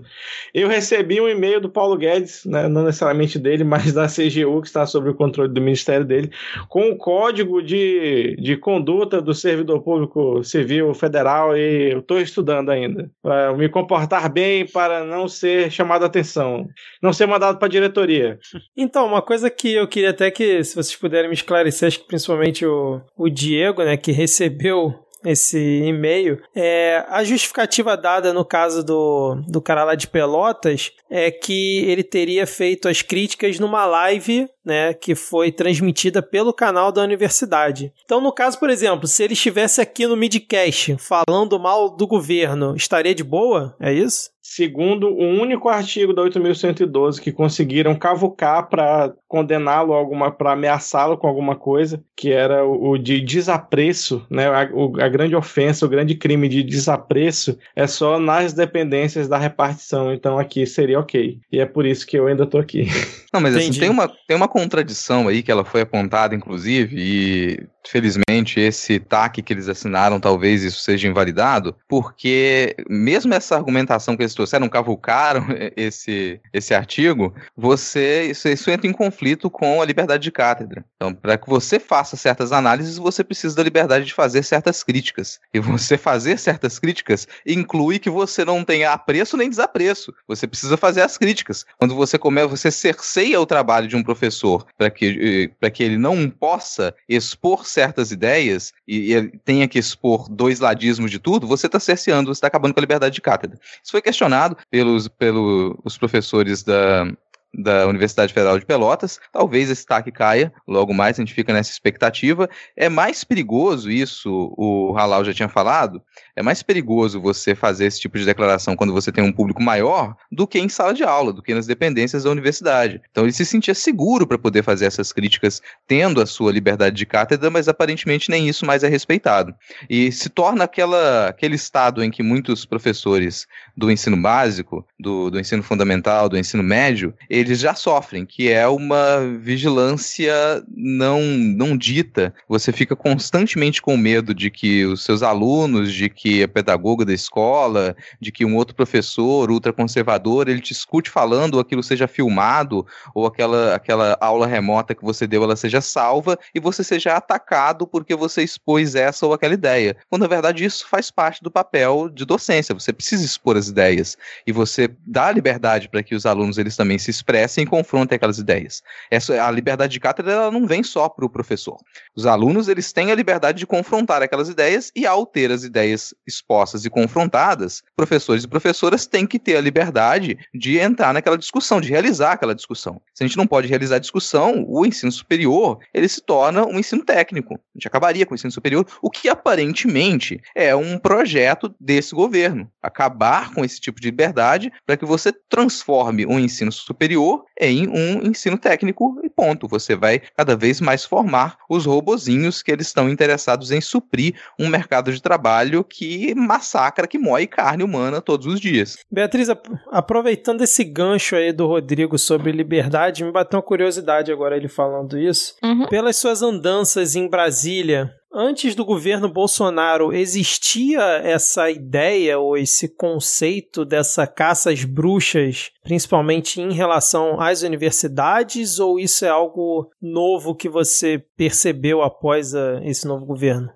eu recebi um e-mail do Paulo Guedes, né, não necessariamente dele, mas da CGU, que está sob o controle do Ministério dele, com o código de, de conduta do servidor público civil federal e eu estou estudando ainda. Para me comportar bem, para não ser chamado a atenção, não ser mandado para a diretoria. Então, uma coisa que eu queria até que, se vocês puderem me esclarecer, acho que principalmente o, o Diego, né, que recebeu esse e-mail, é, a justificativa dada no caso do, do cara lá de Pelotas é que ele teria feito as críticas numa live né, que foi transmitida pelo canal da universidade. Então, no caso, por exemplo, se ele estivesse aqui no midcast falando mal do governo, estaria de boa? É isso? Segundo o único artigo da 8112 que conseguiram cavucar para condená-lo alguma para ameaçá-lo com alguma coisa, que era o, o de desapreço, né? A, o, a, grande ofensa, o grande crime de desapreço é só nas dependências da repartição. Então aqui seria ok. E é por isso que eu ainda tô aqui. Não, mas assim, tem uma, tem uma contradição aí que ela foi apontada, inclusive, e felizmente esse TAC que eles assinaram, talvez isso seja invalidado, porque mesmo essa argumentação que eles trouxeram, cavucaram [LAUGHS] esse, esse artigo, você isso, isso entra em conflito com a liberdade de cátedra. Então, para que você faça certas análises, você precisa da liberdade de fazer certas críticas. E você fazer certas críticas inclui que você não tenha apreço nem desapreço. Você precisa fazer as críticas. Quando você começa, você cerceia o trabalho de um professor para que, para que ele não possa expor certas ideias e, e tenha que expor dois ladismos de tudo, você está cerceando, você está acabando com a liberdade de cátedra. Isso foi questionado pelos, pelos professores da, da Universidade Federal de Pelotas. Talvez esse TAC caia, logo mais a gente fica nessa expectativa. É mais perigoso isso, o Halal já tinha falado, é mais perigoso você fazer esse tipo de declaração quando você tem um público maior do que em sala de aula, do que nas dependências da universidade. Então ele se sentia seguro para poder fazer essas críticas, tendo a sua liberdade de cátedra, mas aparentemente nem isso mais é respeitado. E se torna aquela, aquele estado em que muitos professores do ensino básico, do, do ensino fundamental, do ensino médio, eles já sofrem, que é uma vigilância não, não dita. Você fica constantemente com medo de que os seus alunos, de que a pedagoga da escola, de que um outro professor ultraconservador, ele te escute falando, ou aquilo seja filmado, ou aquela, aquela aula remota que você deu, ela seja salva, e você seja atacado porque você expôs essa ou aquela ideia. Quando, na verdade, isso faz parte do papel de docência. Você precisa expor as ideias, e você dá liberdade para que os alunos eles também se expressem e confrontem aquelas ideias. Essa, a liberdade de cátedra ela não vem só para o professor. Os alunos eles têm a liberdade de confrontar aquelas ideias e ao ter as ideias expostas e confrontadas, professores e professoras têm que ter a liberdade de entrar naquela discussão, de realizar aquela discussão. Se a gente não pode realizar discussão, o ensino superior ele se torna um ensino técnico. A gente acabaria com o ensino superior, o que aparentemente é um projeto desse governo. Acabar com esse tipo de liberdade para que você transforme um ensino superior em um ensino técnico e ponto. Você vai cada vez mais formar os robozinhos que eles estão interessados em suprir um mercado de trabalho que massacra, que moe carne humana todos os dias. Beatriz, aproveitando esse gancho aí do Rodrigo sobre liberdade, me bateu uma curiosidade agora ele falando isso. Uhum. Pelas suas andanças em Brasília, Antes do governo Bolsonaro, existia essa ideia ou esse conceito dessa caça às bruxas, principalmente em relação às universidades, ou isso é algo novo que você percebeu após a, esse novo governo?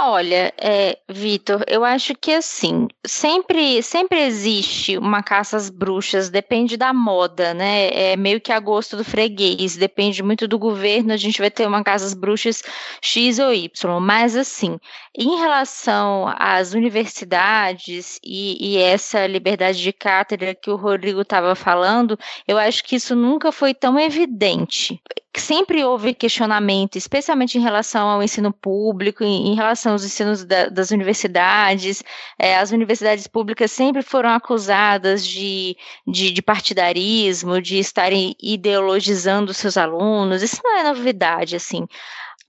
Olha, é, Vitor, eu acho que assim, sempre, sempre existe uma caça às bruxas, depende da moda, né? É meio que a gosto do freguês, depende muito do governo, a gente vai ter uma caça às bruxas X ou Y, mas assim, em relação às universidades e, e essa liberdade de cátedra que o Rodrigo estava falando, eu acho que isso nunca foi tão evidente sempre houve questionamento, especialmente em relação ao ensino público, em, em relação aos ensinos da, das universidades. É, as universidades públicas sempre foram acusadas de, de, de, partidarismo, de estarem ideologizando seus alunos. Isso não é novidade, assim.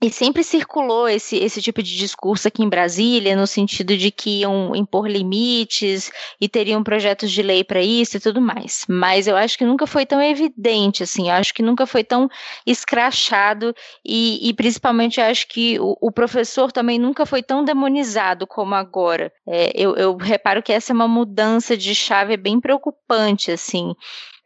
E sempre circulou esse, esse tipo de discurso aqui em Brasília, no sentido de que iam impor limites e teriam projetos de lei para isso e tudo mais. Mas eu acho que nunca foi tão evidente, assim, eu acho que nunca foi tão escrachado e, e principalmente eu acho que o, o, professor também nunca foi tão demonizado como agora. É, eu, eu reparo que essa é uma mudança de chave bem preocupante, assim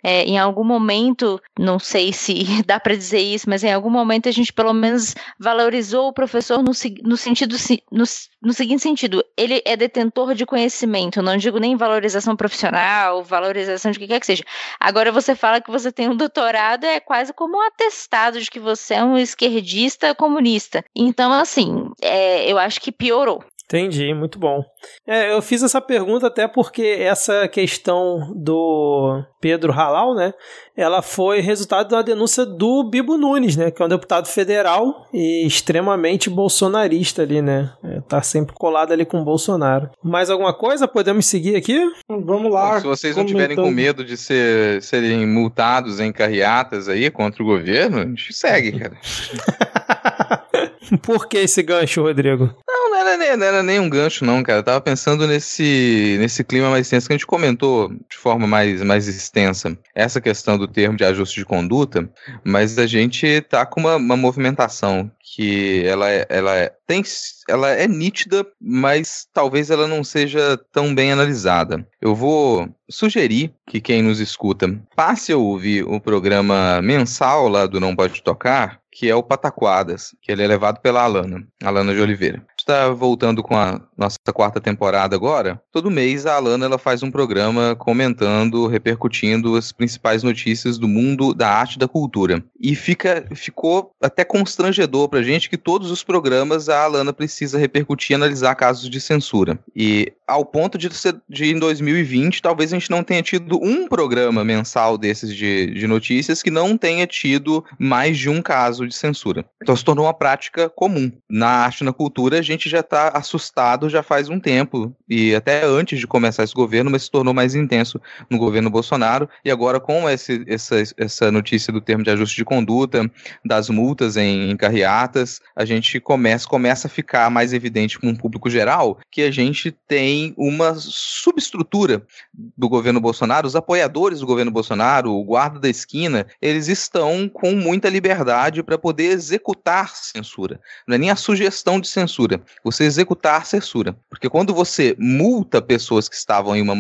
é, em algum momento, não sei se [LAUGHS] dá para dizer isso, mas em algum momento a gente pelo menos valorizou o professor no, no sentido no, no seguinte sentido, ele é detentor de conhecimento, não digo nem valorização profissional, valorização de que quer que seja. Agora você fala que você tem um doutorado, é quase como um atestado de que você é um esquerdista comunista. Então, assim, é, eu acho que piorou. Entendi, muito bom. É, eu fiz essa pergunta até porque essa questão do Pedro Halal, né? Ela foi resultado da denúncia do Bibo Nunes, né? Que é um deputado federal e extremamente bolsonarista ali, né? É, tá sempre colado ali com o Bolsonaro. Mais alguma coisa? Podemos seguir aqui? Vamos lá. Se vocês não tiverem com medo de ser, serem multados em carreatas aí contra o governo, a gente segue, cara. [LAUGHS] [LAUGHS] Por que esse gancho, Rodrigo? Não, não era, nem, não era nem um gancho, não, cara. Eu tava pensando nesse, nesse clima mais extenso que a gente comentou de forma mais, mais extensa. Essa questão do termo de ajuste de conduta, mas a gente tá com uma, uma movimentação que ela, é, ela é, tem, ela é nítida, mas talvez ela não seja tão bem analisada. Eu vou sugerir que quem nos escuta passe a ouvir o programa mensal lá do Não Pode Tocar, que é o Pataquadas, que ele é levado pela Alana, Alana de Oliveira está voltando com a nossa quarta temporada agora. Todo mês a Alana ela faz um programa comentando, repercutindo as principais notícias do mundo da arte e da cultura. E fica, ficou até constrangedor pra gente que todos os programas a Alana precisa repercutir e analisar casos de censura. E ao ponto de, ser, de em 2020, talvez a gente não tenha tido um programa mensal desses de, de notícias que não tenha tido mais de um caso de censura. Então se tornou uma prática comum. Na arte na cultura, a gente já está assustado já faz um tempo, e até antes de começar esse governo, mas se tornou mais intenso no governo Bolsonaro, e agora com esse, essa, essa notícia do termo de ajuste de conduta, das multas em, em carreatas, a gente começa, começa a ficar mais evidente com o público geral que a gente tem uma subestrutura do governo Bolsonaro, os apoiadores do governo Bolsonaro, o guarda da esquina, eles estão com muita liberdade para poder executar censura. Não é nem a sugestão de censura, você executar censura. Porque quando você multa pessoas que estavam em uma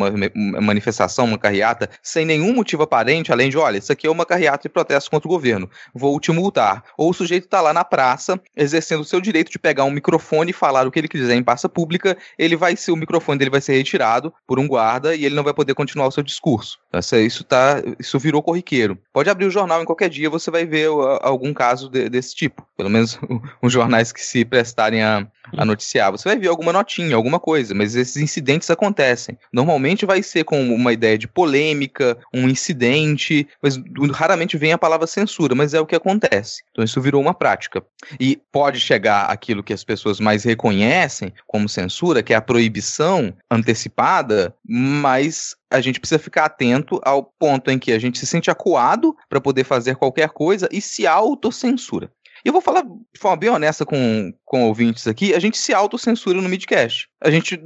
manifestação, uma carreata, sem nenhum motivo aparente, além de, olha, isso aqui é uma carreata de protesto contra o governo, vou te multar. Ou o sujeito está lá na praça, exercendo o seu direito de pegar um microfone e falar o que ele quiser em praça pública, ele vai ser, o microfone dele vai ser retirado por um guarda e ele não vai poder continuar o seu discurso. Isso, tá, isso virou corriqueiro. Pode abrir o jornal em qualquer dia, você vai ver algum caso de, desse tipo. Pelo menos [LAUGHS] os jornais que se prestarem a, a noticiar. Você vai ver alguma notinha, alguma coisa, mas esses incidentes acontecem. Normalmente vai ser com uma ideia de polêmica, um incidente, mas raramente vem a palavra censura, mas é o que acontece. Então isso virou uma prática. E pode chegar aquilo que as pessoas mais reconhecem como censura, que é a proibição antecipada, mas a gente precisa ficar atento ao ponto em que a gente se sente acuado para poder fazer qualquer coisa e se autocensura. E eu vou falar de forma bem honesta com, com ouvintes aqui, a gente se autocensura no Midcast. A gente,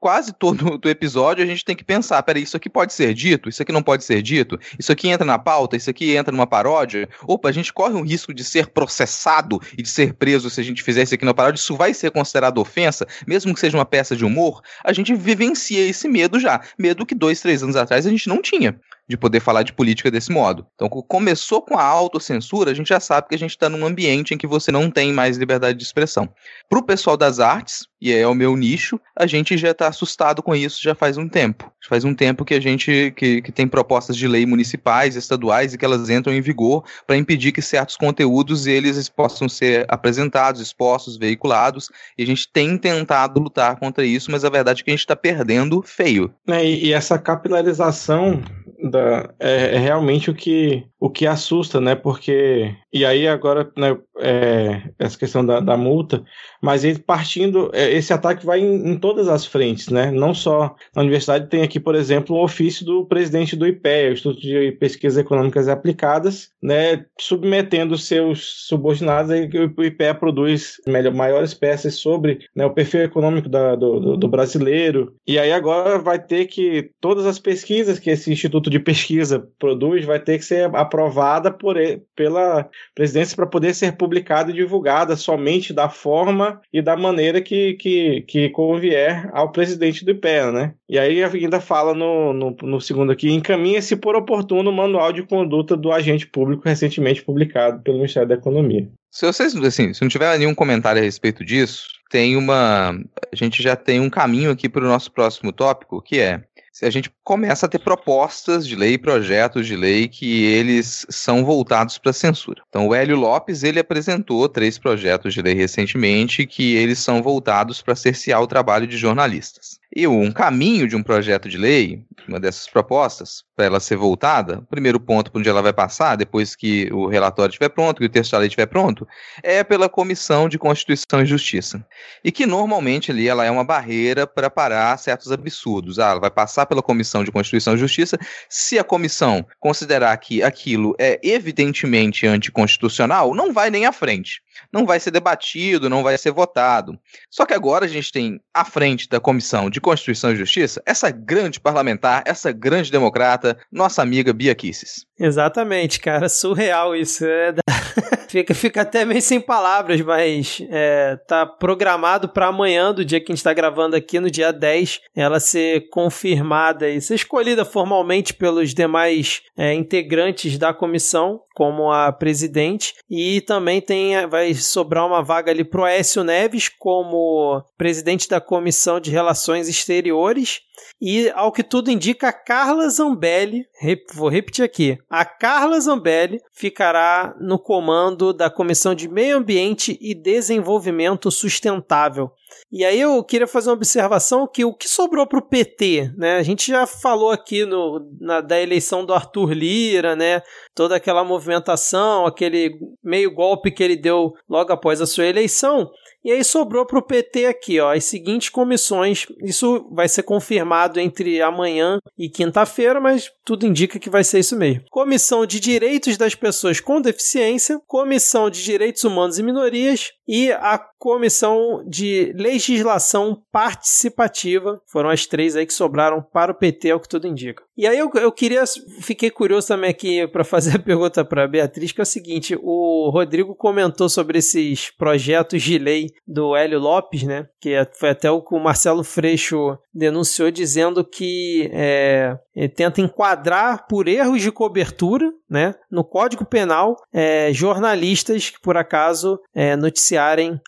quase todo [LAUGHS] episódio, a gente tem que pensar, peraí, isso aqui pode ser dito, isso aqui não pode ser dito, isso aqui entra na pauta, isso aqui entra numa paródia. Opa, a gente corre um risco de ser processado e de ser preso se a gente fizer isso aqui na paródia, isso vai ser considerado ofensa, mesmo que seja uma peça de humor. A gente vivencia esse medo já, medo que dois, três anos atrás a gente não tinha de poder falar de política desse modo. Então, começou com a autocensura, a gente já sabe que a gente está num ambiente em que você não tem mais liberdade de expressão. Para o pessoal das artes, e é o meu nicho, a gente já está assustado com isso já faz um tempo. Faz um tempo que a gente que, que tem propostas de lei municipais, estaduais e que elas entram em vigor para impedir que certos conteúdos eles possam ser apresentados, expostos, veiculados. E a gente tem tentado lutar contra isso, mas a verdade é que a gente está perdendo feio. É, e, e essa capilarização da, é, é, realmente o que, o que assusta, né? Porque. E aí agora, né, é, essa questão da, da multa, mas ele partindo, é, esse ataque vai em, em, todas as frentes, né? Não só na universidade, tem aqui, por exemplo, o ofício do presidente do IPE, o Instituto de Pesquisas Econômicas Aplicadas, né? Submetendo seus subordinados, aí, o IPE produz melhor, maiores peças sobre né, o perfil econômico da, do, do brasileiro, e aí agora vai ter que, todas as pesquisas que esse Instituto de Pesquisa produz, vai ter que ser aprovada por, pela presidência para poder ser publicada e divulgada somente da forma e da maneira que, que, que convier ao presidente do IPEA, né? E aí ainda fala no, no, no segundo aqui, encaminha-se por oportuno o manual de conduta do agente público recentemente publicado pelo Ministério da Economia. Se vocês, assim, se não tiver nenhum comentário a respeito disso, tem uma. A gente já tem um caminho aqui para o nosso próximo tópico, que é a gente começa a ter propostas de lei, projetos de lei que eles são voltados para censura. Então, o Hélio Lopes ele apresentou três projetos de lei recentemente que eles são voltados para cercear o trabalho de jornalistas. E um caminho de um projeto de lei, uma dessas propostas, para ela ser voltada, o primeiro ponto para onde ela vai passar, depois que o relatório estiver pronto, que o texto da lei estiver pronto, é pela Comissão de Constituição e Justiça. E que normalmente ali ela é uma barreira para parar certos absurdos. Ah, ela vai passar pela Comissão de Constituição e Justiça. Se a comissão considerar que aquilo é evidentemente anticonstitucional, não vai nem à frente não vai ser debatido, não vai ser votado. Só que agora a gente tem à frente da Comissão de Constituição e Justiça essa grande parlamentar, essa grande democrata, nossa amiga Bia Kisses. Exatamente, cara, surreal isso. É da... [LAUGHS] fica, fica até meio sem palavras, mas é, tá programado para amanhã, do dia que a gente está gravando aqui, no dia 10, ela ser confirmada e ser escolhida formalmente pelos demais é, integrantes da comissão, como a presidente, e também tem, vai sobrar uma vaga ali pro Aécio Neves como presidente da Comissão de Relações Exteriores e, ao que tudo indica, Carla Zambelli, vou repetir aqui, a Carla Zambelli ficará no comando da Comissão de Meio Ambiente e Desenvolvimento Sustentável. E aí eu queria fazer uma observação que o que sobrou para o PT, né? A gente já falou aqui no, na, da eleição do Arthur Lira, né? Toda aquela movimentação, aquele meio golpe que ele deu logo após a sua eleição. E aí sobrou para o PT aqui, ó, as seguintes comissões. Isso vai ser confirmado entre amanhã e quinta-feira, mas tudo indica que vai ser isso mesmo. Comissão de Direitos das Pessoas com Deficiência, Comissão de Direitos Humanos e Minorias e a Comissão de Legislação Participativa. Foram as três aí que sobraram para o PT, é o que tudo indica. E aí eu, eu queria, fiquei curioso também aqui [LAUGHS] para fazer a pergunta para a Beatriz, que é o seguinte, o Rodrigo comentou sobre esses projetos de lei do Hélio Lopes, né, que é, foi até o que o Marcelo Freixo denunciou, dizendo que é, tenta enquadrar por erros de cobertura, né, no Código Penal, é, jornalistas que por acaso é,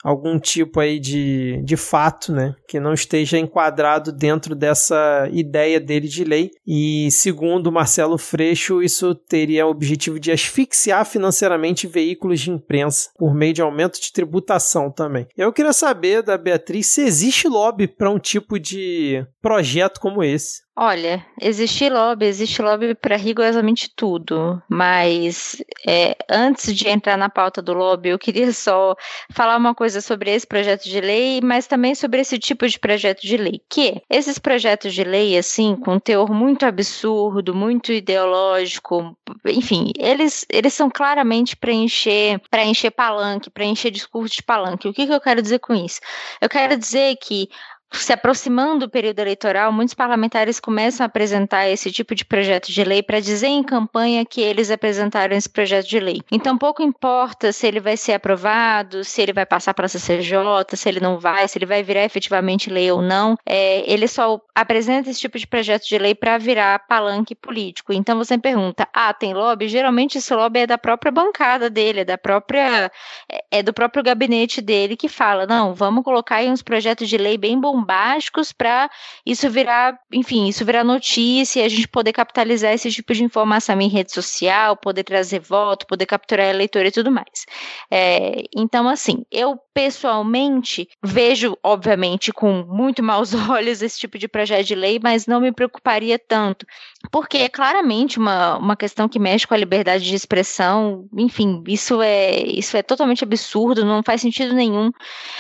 algum tipo aí de, de fato, né, que não esteja enquadrado dentro dessa ideia dele de lei e segundo Marcelo Freixo, isso teria o objetivo de asfixiar financeiramente veículos de imprensa por meio de aumento de tributação também. Eu queria saber da Beatriz se existe lobby para um tipo de projeto como esse. Olha, existe lobby, existe lobby para rigorosamente tudo, mas é, antes de entrar na pauta do lobby, eu queria só falar uma coisa sobre esse projeto de lei, mas também sobre esse tipo de projeto de lei, que esses projetos de lei, assim, com teor muito absurdo, muito ideológico, enfim, eles, eles são claramente para encher, para encher palanque, para encher discurso de palanque. O que, que eu quero dizer com isso? Eu quero dizer que se aproximando do período eleitoral, muitos parlamentares começam a apresentar esse tipo de projeto de lei para dizer em campanha que eles apresentaram esse projeto de lei. Então, pouco importa se ele vai ser aprovado, se ele vai passar para a CCJ, se ele não vai, se ele vai virar efetivamente lei ou não. É, ele só apresenta esse tipo de projeto de lei para virar palanque político. Então, você pergunta: ah, tem lobby? Geralmente, esse lobby é da própria bancada dele, é da própria, é, é do próprio gabinete dele que fala: não, vamos colocar aí uns projetos de lei bem bom bombásticos para isso virar, enfim, isso virar notícia e a gente poder capitalizar esse tipo de informação em rede social, poder trazer voto, poder capturar eleitor e tudo mais. É, então, assim, eu pessoalmente vejo, obviamente, com muito maus [LAUGHS] olhos esse tipo de projeto de lei, mas não me preocuparia tanto, porque é claramente uma, uma questão que mexe com a liberdade de expressão, enfim, isso é, isso é totalmente absurdo, não faz sentido nenhum.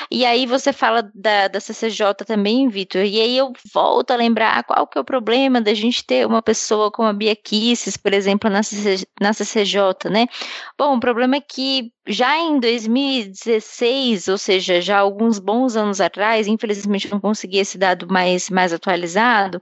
E aí você fala da, da CCJ também, Vitor, e aí eu volto a lembrar qual que é o problema da gente ter uma pessoa como a Bia Kisses, por exemplo, na, CC, na CCJ, né? Bom, o problema é que já em 2016, ou seja, já alguns bons anos atrás, infelizmente não consegui esse dado mais, mais atualizado,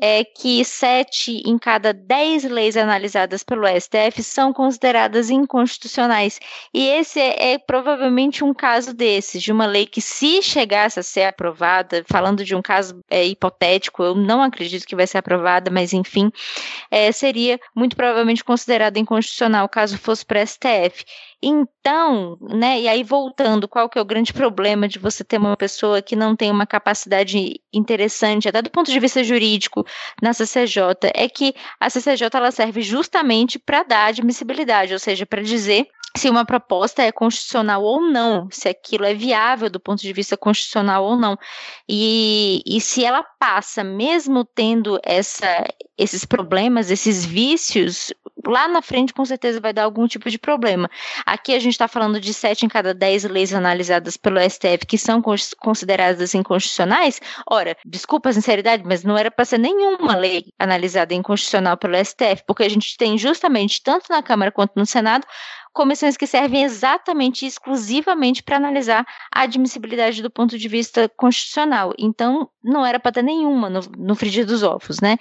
é que sete em cada dez leis analisadas pelo STF são consideradas inconstitucionais. E esse é, é, provavelmente um caso desses, de uma lei que, se chegasse a ser aprovada, falando de um caso é, hipotético, eu não acredito que vai ser aprovada, mas enfim, é, seria muito provavelmente considerada inconstitucional caso fosse para o STF. Então, né, e aí voltando, qual que é o grande problema de você ter uma pessoa que não tem uma capacidade interessante, até do ponto de vista jurídico, na CCJ, é que a CCJ ela serve justamente para dar admissibilidade, ou seja, para dizer se uma proposta é constitucional ou não, se aquilo é viável do ponto de vista constitucional ou não. E, e se ela passa, mesmo tendo essa, esses problemas, esses vícios, lá na frente com certeza vai dar algum tipo de problema. Aqui a gente está falando de sete em cada dez leis analisadas pelo STF que são consideradas inconstitucionais. Ora, desculpa a sinceridade, mas não era para ser nenhuma lei analisada inconstitucional pelo STF, porque a gente tem justamente, tanto na Câmara quanto no Senado, comissões que servem exatamente e exclusivamente para analisar a admissibilidade do ponto de vista constitucional. Então, não era para ter nenhuma no, no frigir dos ovos, né?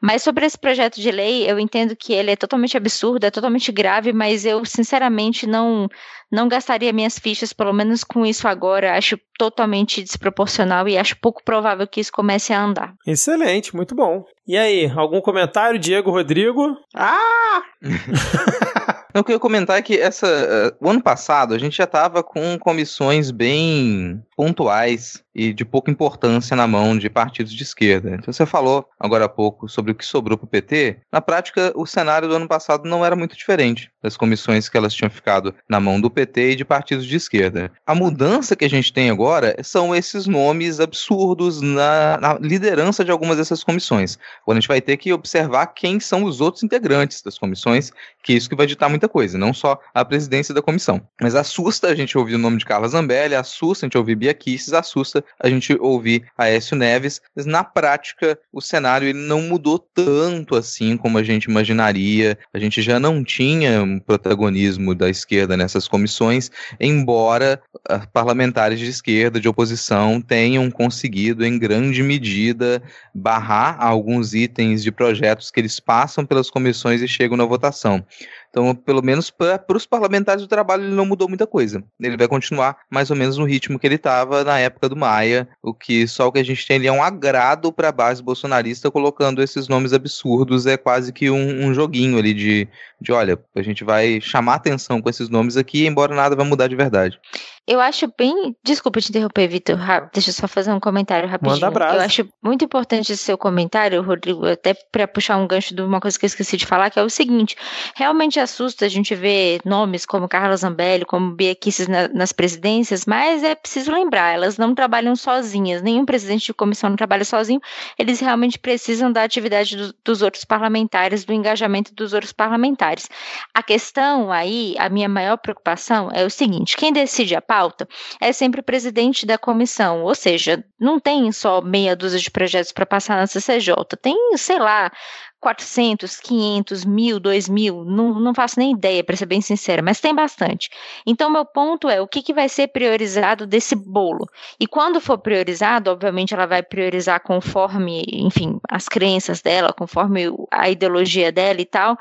Mas sobre esse projeto de lei, eu entendo que ele é totalmente absurdo, é totalmente grave, mas eu, sinceramente, não não gastaria minhas fichas, pelo menos com isso agora. Acho totalmente desproporcional e acho pouco provável que isso comece a andar. Excelente, muito bom. E aí, algum comentário, Diego Rodrigo? Ah! [LAUGHS] Eu queria comentar que essa, uh, o ano passado a gente já estava com comissões bem pontuais e de pouca importância na mão de partidos de esquerda. Então você falou agora há pouco sobre o que sobrou para o PT. Na prática, o cenário do ano passado não era muito diferente das comissões que elas tinham ficado na mão do PT e de partidos de esquerda. A mudança que a gente tem agora são esses nomes absurdos na, na liderança de algumas dessas comissões. Agora a gente vai ter que observar quem são os outros integrantes das comissões, que é isso que vai ditar muita coisa, não só a presidência da comissão. Mas assusta a gente ouvir o nome de Carla Zambelli, assusta a gente ouvir Bia Kicis, assusta a gente ouvir Aécio Neves, mas na prática o cenário ele não mudou tanto assim como a gente imaginaria. A gente já não tinha um protagonismo da esquerda nessas comissões, embora ah, parlamentares de esquerda, de oposição, tenham conseguido em grande medida barrar alguns itens de projetos que eles passam pelas comissões e chegam na votação. Então, pelo menos para os parlamentares do trabalho, ele não mudou muita coisa. Ele vai continuar mais ou menos no ritmo que ele estava na época do Maia, o que só o que a gente tem ali é um agrado para a base bolsonarista, colocando esses nomes absurdos, é quase que um, um joguinho ali de, de, olha, a gente vai chamar atenção com esses nomes aqui, embora nada vai mudar de verdade. Eu acho bem. Desculpa te interromper, Vitor. Deixa eu só fazer um comentário rapidinho. Manda abraço. Eu acho muito importante esse seu comentário, Rodrigo, até para puxar um gancho de uma coisa que eu esqueci de falar, que é o seguinte: realmente assusta a gente ver nomes como Carla Zambelli, como Bia Kicis na, nas presidências, mas é preciso lembrar, elas não trabalham sozinhas, nenhum presidente de comissão não trabalha sozinho, eles realmente precisam da atividade do, dos outros parlamentares, do engajamento dos outros parlamentares. A questão aí, a minha maior preocupação é o seguinte: quem decide a pauta é sempre o presidente da comissão, ou seja, não tem só meia dúzia de projetos para passar na CCJ, tem, sei lá, 400, 500, mil, 2 mil, não, não faço nem ideia, para ser bem sincera, mas tem bastante. Então, meu ponto é o que, que vai ser priorizado desse bolo. E quando for priorizado, obviamente ela vai priorizar conforme, enfim, as crenças dela, conforme a ideologia dela e tal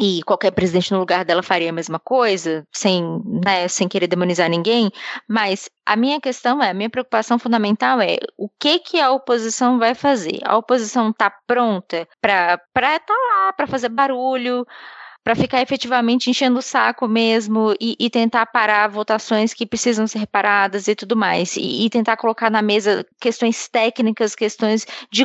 e qualquer presidente no lugar dela faria a mesma coisa, sem, né, sem querer demonizar ninguém, mas a minha questão é, a minha preocupação fundamental é o que que a oposição vai fazer? A oposição está pronta para estar tá lá, para fazer barulho, para ficar efetivamente enchendo o saco mesmo e, e, tentar parar votações que precisam ser reparadas e tudo mais, e, e tentar colocar na mesa questões técnicas, questões de,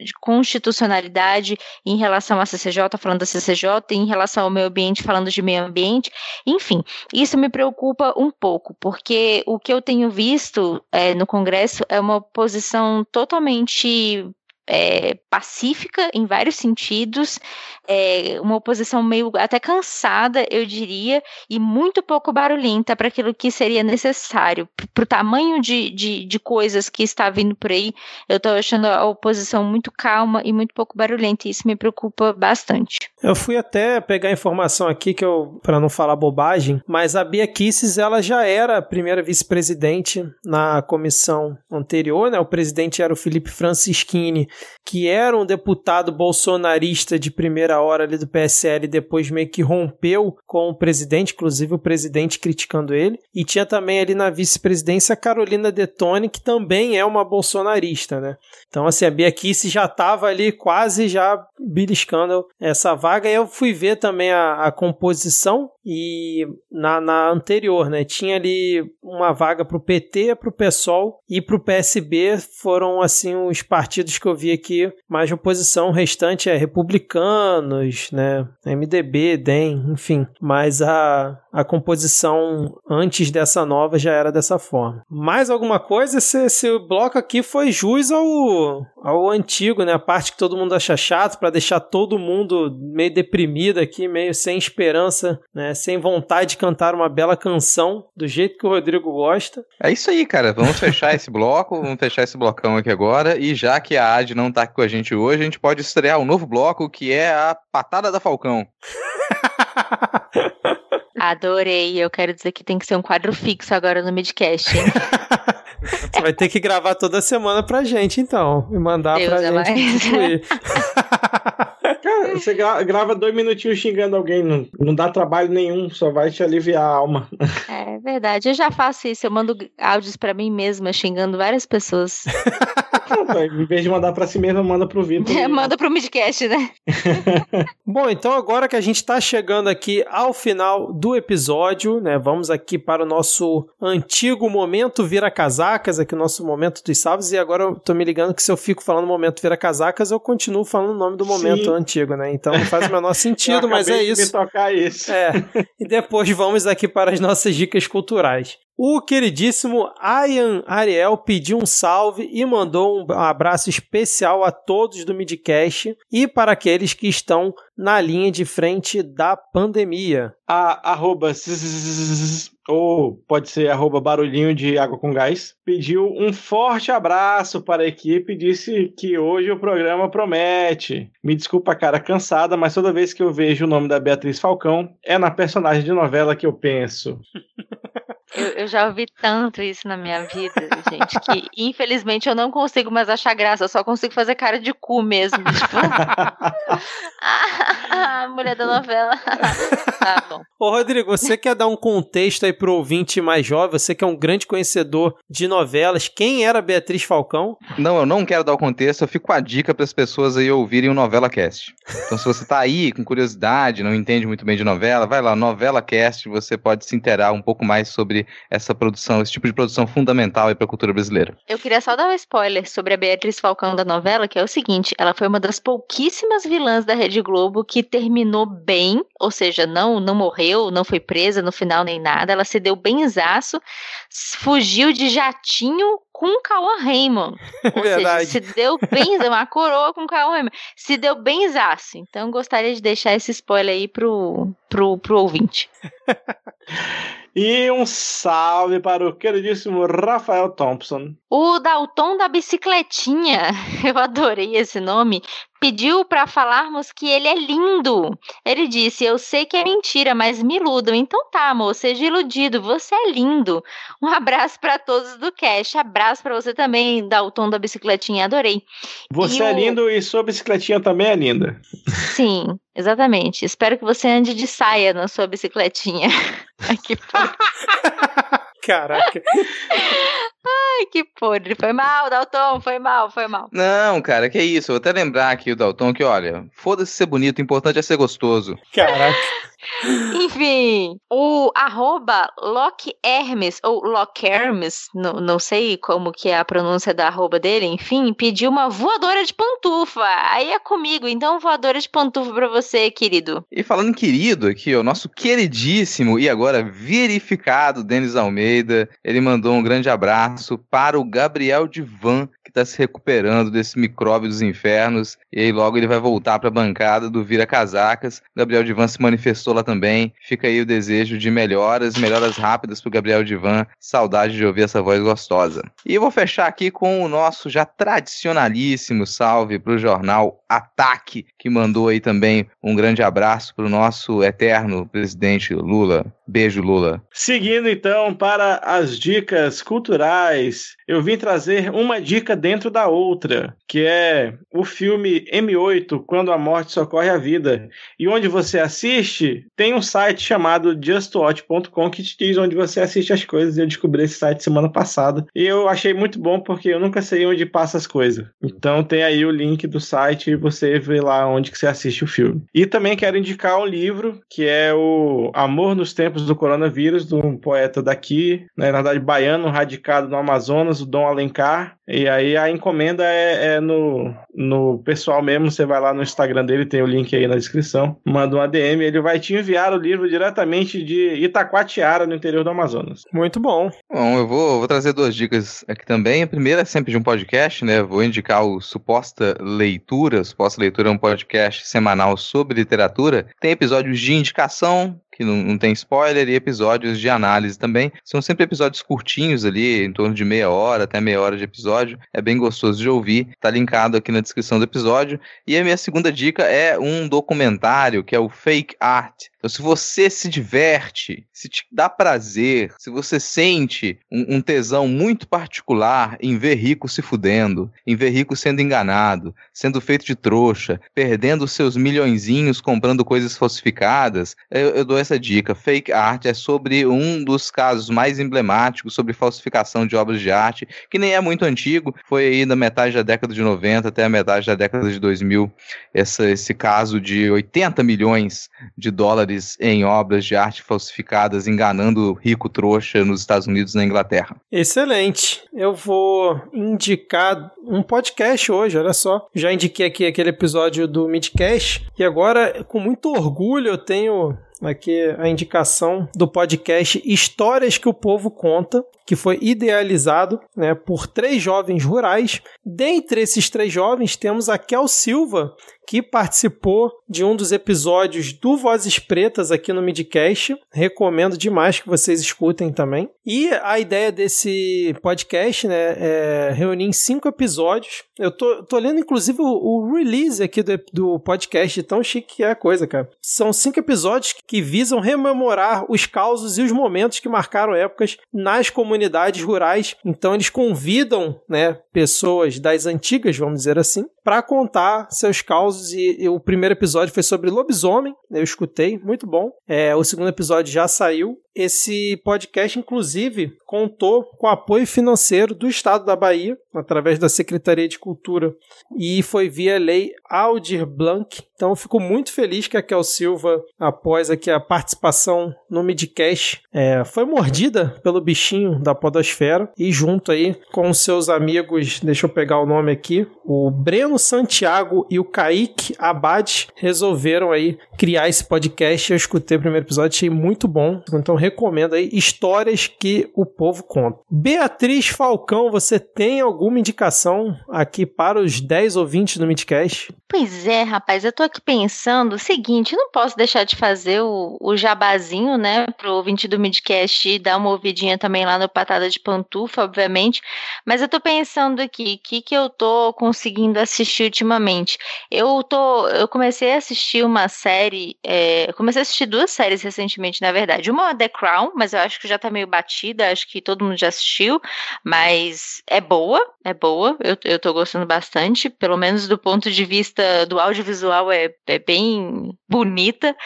de constitucionalidade em relação à CCJ, falando da CCJ, em relação ao meio ambiente, falando de meio ambiente, enfim, isso me preocupa um pouco, porque o que eu tenho visto é, no Congresso é uma posição totalmente é, pacífica em vários sentidos, é, uma oposição meio até cansada, eu diria, e muito pouco barulhenta para aquilo que seria necessário. Para o tamanho de, de, de, coisas que está vindo por aí, eu estou achando a oposição muito calma e muito pouco barulhenta, e isso me preocupa bastante. Eu fui até pegar informação aqui, que eu para não falar bobagem, mas a Bia Kisses, ela já era a primeira vice-presidente na comissão anterior, né? O presidente era o Felipe Francischini, que era um deputado bolsonarista de primeira hora ali do PSL, depois meio que rompeu com o presidente, inclusive o presidente criticando ele. E tinha também ali na vice-presidência a Carolina Detone, que também é uma bolsonarista, né? Então, assim, a Bia Kici já estava ali quase já beliscando essa vaga. E eu fui ver também a, a composição e na, na anterior, né? Tinha ali uma vaga para o PT, para o PSOL e para o PSB. Foram, assim, os partidos que eu vi aqui mais oposição. O restante é republicanos, né? MDB, DEM, enfim. Mas a, a composição antes dessa nova já era dessa forma. Mais alguma coisa? Esse, esse bloco aqui foi jus ao, ao antigo, né? A parte que todo mundo acha chato, para deixar todo mundo meio deprimido aqui, meio sem esperança, né? Sem vontade de cantar uma bela canção do jeito que o Rodrigo gosta. É isso aí, cara. Vamos fechar esse bloco, vamos fechar esse blocão aqui agora. E já que a Ad não tá aqui com a gente hoje, a gente pode estrear um novo bloco que é a Patada da Falcão. [LAUGHS] Adorei. Eu quero dizer que tem que ser um quadro fixo agora no Midcast. Hein? [LAUGHS] Você vai ter que gravar toda semana pra gente, então. E mandar Deus pra é gente. [LAUGHS] você gra grava dois minutinhos xingando alguém, não, não dá trabalho nenhum, só vai te aliviar a alma. [LAUGHS] É verdade, eu já faço isso, eu mando áudios para mim mesma xingando várias pessoas. [LAUGHS] em vez de mandar para si mesma, manda pro Vitor. É, manda pro Midcast, né? [LAUGHS] Bom, então agora que a gente está chegando aqui ao final do episódio, né? Vamos aqui para o nosso antigo momento vira casacas, aqui o nosso momento dos salves, e agora eu tô me ligando que se eu fico falando momento vira casacas, eu continuo falando o nome do momento Sim. antigo, né? Então não faz o menor [LAUGHS] sentido, mas é isso. De tocar isso. É. E depois vamos aqui para as nossas dicas culturais. O queridíssimo Ian Ariel pediu um salve e mandou um abraço especial a todos do Midcast e para aqueles que estão na linha de frente da pandemia. A arroba ou pode ser arroba barulhinho de água com gás, pediu um forte abraço para a equipe e disse que hoje o programa promete. Me desculpa a cara cansada, mas toda vez que eu vejo o nome da Beatriz Falcão, é na personagem de novela que eu penso. [LAUGHS] Eu, eu, já ouvi tanto isso na minha vida, gente, que infelizmente eu não consigo mais achar graça, eu só consigo fazer cara de cu mesmo. [LAUGHS] Tipo, ah, mulher da novela. [LAUGHS] tá bom. Ô, Rodrigo, você quer dar um contexto aí pro ouvinte mais jovem? Você que é um grande conhecedor de novelas. Quem era Beatriz Falcão? Não, eu não quero dar o contexto, eu fico com a dica para as pessoas aí ouvirem o Novela Cast. Então, se você tá aí com curiosidade, não entende muito bem de novela, vai lá, Novela Cast, você pode se interar um pouco mais sobre essa produção, esse tipo de produção fundamental para a cultura brasileira. Eu queria só dar um spoiler sobre a Beatriz Falcão da novela, que é o seguinte: ela foi uma das pouquíssimas vilãs da Rede Globo que terminou bem, ou seja, não, não morreu, não foi presa no final nem nada, ela se deu benzaço, fugiu de jatinho com Cauã Raymond. [LAUGHS] Ou Verdade. seja, se deu bem, uma coroa com Cauã Raymond. Se deu benzaço. Então gostaria de deixar esse spoiler aí pro, pro, pro ouvinte. [LAUGHS] E um salve para o queridíssimo Rafael Thompson. O Dalton da bicicletinha, [LAUGHS] eu adorei esse nome, pediu para falarmos que ele é lindo. Ele disse: Eu sei que é mentira, mas me iludam. Então tá, amor, seja iludido, você é lindo. Um [LAUGHS] abraço para todos do Cash. Abraço para você também, Dalton da bicicletinha, adorei. Você e é o... lindo e sua bicicletinha também é linda. Sim, exatamente. Espero que você ande de saia na sua bicicletinha. [LAUGHS] Ai, que [LAUGHS] Caraca. Ai, que podre. Foi mal, Dalton. Foi mal, foi mal. Não, cara, que isso. Vou até lembrar aqui o Dalton que, olha, foda-se ser bonito, o importante é ser gostoso. Caraca. [LAUGHS] Enfim, o arroba Hermes, ou Lockhermes, não, não sei como que é a pronúncia da arroba dele, enfim, pediu uma voadora de pantufa. Aí é comigo, então voadora de pantufa pra você, querido. E falando querido aqui, o nosso queridíssimo e agora verificado Denis Almeida, ele mandou um grande abraço para o Gabriel Divan, que está se recuperando desse micróbio dos infernos, e aí logo ele vai voltar para a bancada do Vira Casacas. Gabriel Divan se manifestou lá também. Fica aí o desejo de melhoras, melhoras rápidas pro Gabriel Divan. Saudade de ouvir essa voz gostosa. E eu vou fechar aqui com o nosso já tradicionalíssimo salve pro jornal Ataque, que mandou aí também um grande abraço pro nosso eterno presidente Lula. Beijo, Lula. Seguindo então para as dicas culturais, eu vim trazer uma dica dentro da outra, que é o filme M8, Quando a Morte Socorre a Vida. E onde você assiste, tem um site chamado justwatch.com que te diz onde você assiste as coisas. Eu descobri esse site semana passada. E eu achei muito bom porque eu nunca sei onde passa as coisas. Então tem aí o link do site e você vê lá onde que você assiste o filme. E também quero indicar um livro que é o Amor nos Tempos tempos do coronavírus, de um poeta daqui, né, na verdade baiano, radicado no Amazonas, o Dom Alencar. E aí a encomenda é, é, no, no pessoal mesmo, você vai lá no Instagram dele, tem o link aí na descrição, manda um ADM, ele vai te enviar o livro diretamente de Itacoatiara, no interior do Amazonas. Muito bom. Bom, eu vou, vou trazer duas dicas aqui também. A primeira é sempre de um podcast, né? Vou indicar o Suposta Leitura. Suposta Leitura é um podcast semanal sobre literatura. Tem episódios de indicação, que não, não, tem spoiler, e episódios de análise também. São sempre episódios curtinhos ali, em torno de meia hora até meia hora de episódio. É bem gostoso de ouvir. Tá linkado aqui na, descrição do episódio. E a minha segunda dica é um documentário que é o Fake Art. Então, se você se diverte, se te dá prazer, se você sente um, um tesão muito particular em ver rico se fudendo, em ver rico sendo enganado, sendo feito de trouxa, perdendo seus milhõezinhos comprando coisas falsificadas, eu, eu dou essa dica. Fake Art é sobre um dos casos mais emblemáticos sobre falsificação de obras de arte, que nem é muito antigo, foi aí da metade da década de 90 até a metade da década de 2000, essa, esse caso de 80 milhões de dólares em obras de arte falsificadas, enganando rico trouxa nos Estados Unidos e na Inglaterra. Excelente. Eu vou indicar um podcast hoje, olha só. Já indiquei aqui aquele episódio do Midcast e agora, com muito orgulho, eu tenho aqui a indicação do podcast Histórias que o Povo Conta, que foi idealizado né, por três jovens rurais. Dentre esses três jovens, temos a Kel Silva, que participou de um dos episódios do Vozes Pretas aqui no Midcast. Recomendo demais que vocês escutem também. E a ideia desse podcast né, é reunir em cinco episódios. Eu tô, tô lendo, inclusive, o, o release aqui do, do podcast, tão chique que é a coisa, cara. São cinco episódios que visam rememorar os causos e os momentos que marcaram épocas nas comunidades rurais. Então, eles convidam né, pessoas das antigas, vamos dizer assim, para contar seus causos. E, e, o primeiro episódio foi sobre lobisomem, eu escutei, muito bom. É, o segundo episódio já saiu. Esse podcast, inclusive, contou com apoio financeiro do Estado da Bahia, através da Secretaria de Cultura, e foi via lei Aldir Blanc. Então, fico muito feliz que a Kel Silva, após aqui a participação no Midcast, é, foi mordida pelo bichinho da podosfera e junto aí com seus amigos, deixa eu pegar o nome aqui, o Breno Santiago e o Kaique Abad resolveram aí criar esse podcast. Eu escutei o primeiro episódio, achei muito bom. Então recomendo aí histórias que o povo conta. Beatriz Falcão, você tem alguma indicação aqui para os 10 ouvintes do Midcast? Pois é, rapaz, eu tô aqui pensando o seguinte, não posso deixar de fazer o, o jabazinho, né, pro ouvinte do Midcast dar uma ouvidinha também lá no Patada de Pantufa, obviamente, mas eu tô pensando aqui, o que que eu tô conseguindo assistir ultimamente? Eu tô, eu comecei a assistir uma série, é, comecei a assistir duas séries recentemente, na verdade, uma é The Crown, mas eu acho que já tá meio batida, acho que todo mundo já assistiu, mas é boa, é boa, eu, eu tô gostando bastante, pelo menos do ponto de vista do audiovisual é, é bem bonita.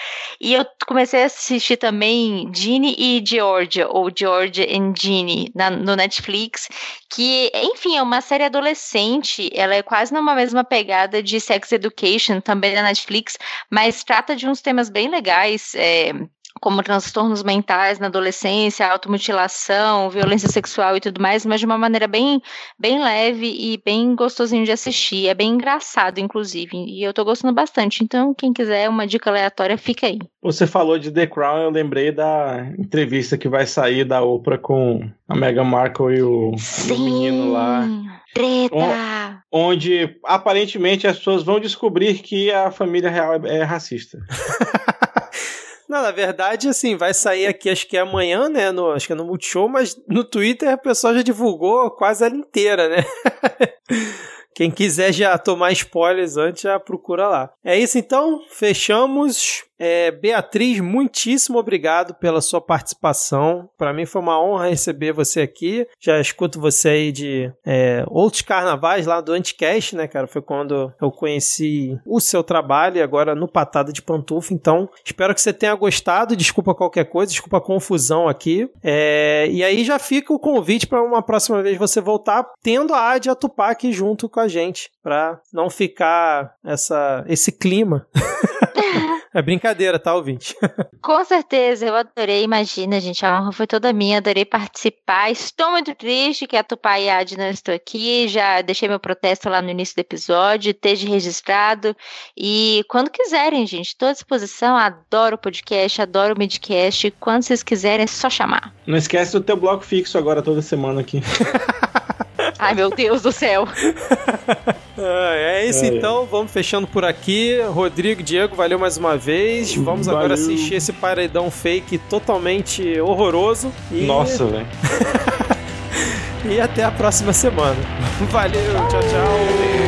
E eu comecei a assistir também Ginny e Georgia, ou Georgia and Ginny, na, no Netflix, que, enfim, é uma série adolescente, ela é quase numa mesma pegada de Sex Education, também na Netflix, mas trata de uns temas bem legais, é, como transtornos mentais na adolescência, automutilação, violência sexual e tudo mais, mas de uma maneira bem, bem leve e bem gostosinho de assistir. É bem engraçado, inclusive, e eu tô gostando bastante. Então, quem quiser uma dica aleatória, fica aí. Você falou de The Crown, eu lembrei da entrevista que vai sair da Oprah com a Meghan Markle e o, o menino lá. Treta! Onde aparentemente as pessoas vão descobrir que a família real é, é racista. [LAUGHS] Não, na verdade, assim, vai sair aqui, acho que é amanhã, né? No, acho que é no Multishow, mas no Twitter a pessoa já divulgou quase ela inteira, né? [LAUGHS] Quem quiser já tomar spoilers antes, já procura lá. É isso então, fechamos. É, Beatriz, muitíssimo obrigado pela sua participação. Para mim foi uma honra receber você aqui. Já escuto você aí de é, outros carnavais lá do Anticast, né, cara? Foi quando eu conheci o seu trabalho e agora no Patada de Pantufa. Então, espero que você tenha gostado. Desculpa qualquer coisa, desculpa a confusão aqui. É, e aí já fica o convite para uma próxima vez você voltar tendo a Adia Tupac junto com a gente, para não ficar essa, esse clima. [LAUGHS] É brincadeira, tá, ouvinte? [LAUGHS] Com certeza, eu adorei. Imagina, gente, a honra foi toda minha. Adorei participar. Estou muito triste que a Tupá e a não estou aqui. Já deixei meu protesto lá no início do episódio, esteja registrado. E quando quiserem, gente, estou à disposição. Adoro o podcast, adoro o midcast. Quando vocês quiserem, é só chamar. Não esquece do teu bloco fixo agora toda semana aqui. [LAUGHS] Ai, meu Deus do céu. [LAUGHS] é isso então, vamos fechando por aqui. Rodrigo, Diego, valeu mais uma vez. Vamos valeu. agora assistir esse paredão fake totalmente horroroso. E... Nossa, velho. [LAUGHS] e até a próxima semana. Valeu, tchau, tchau.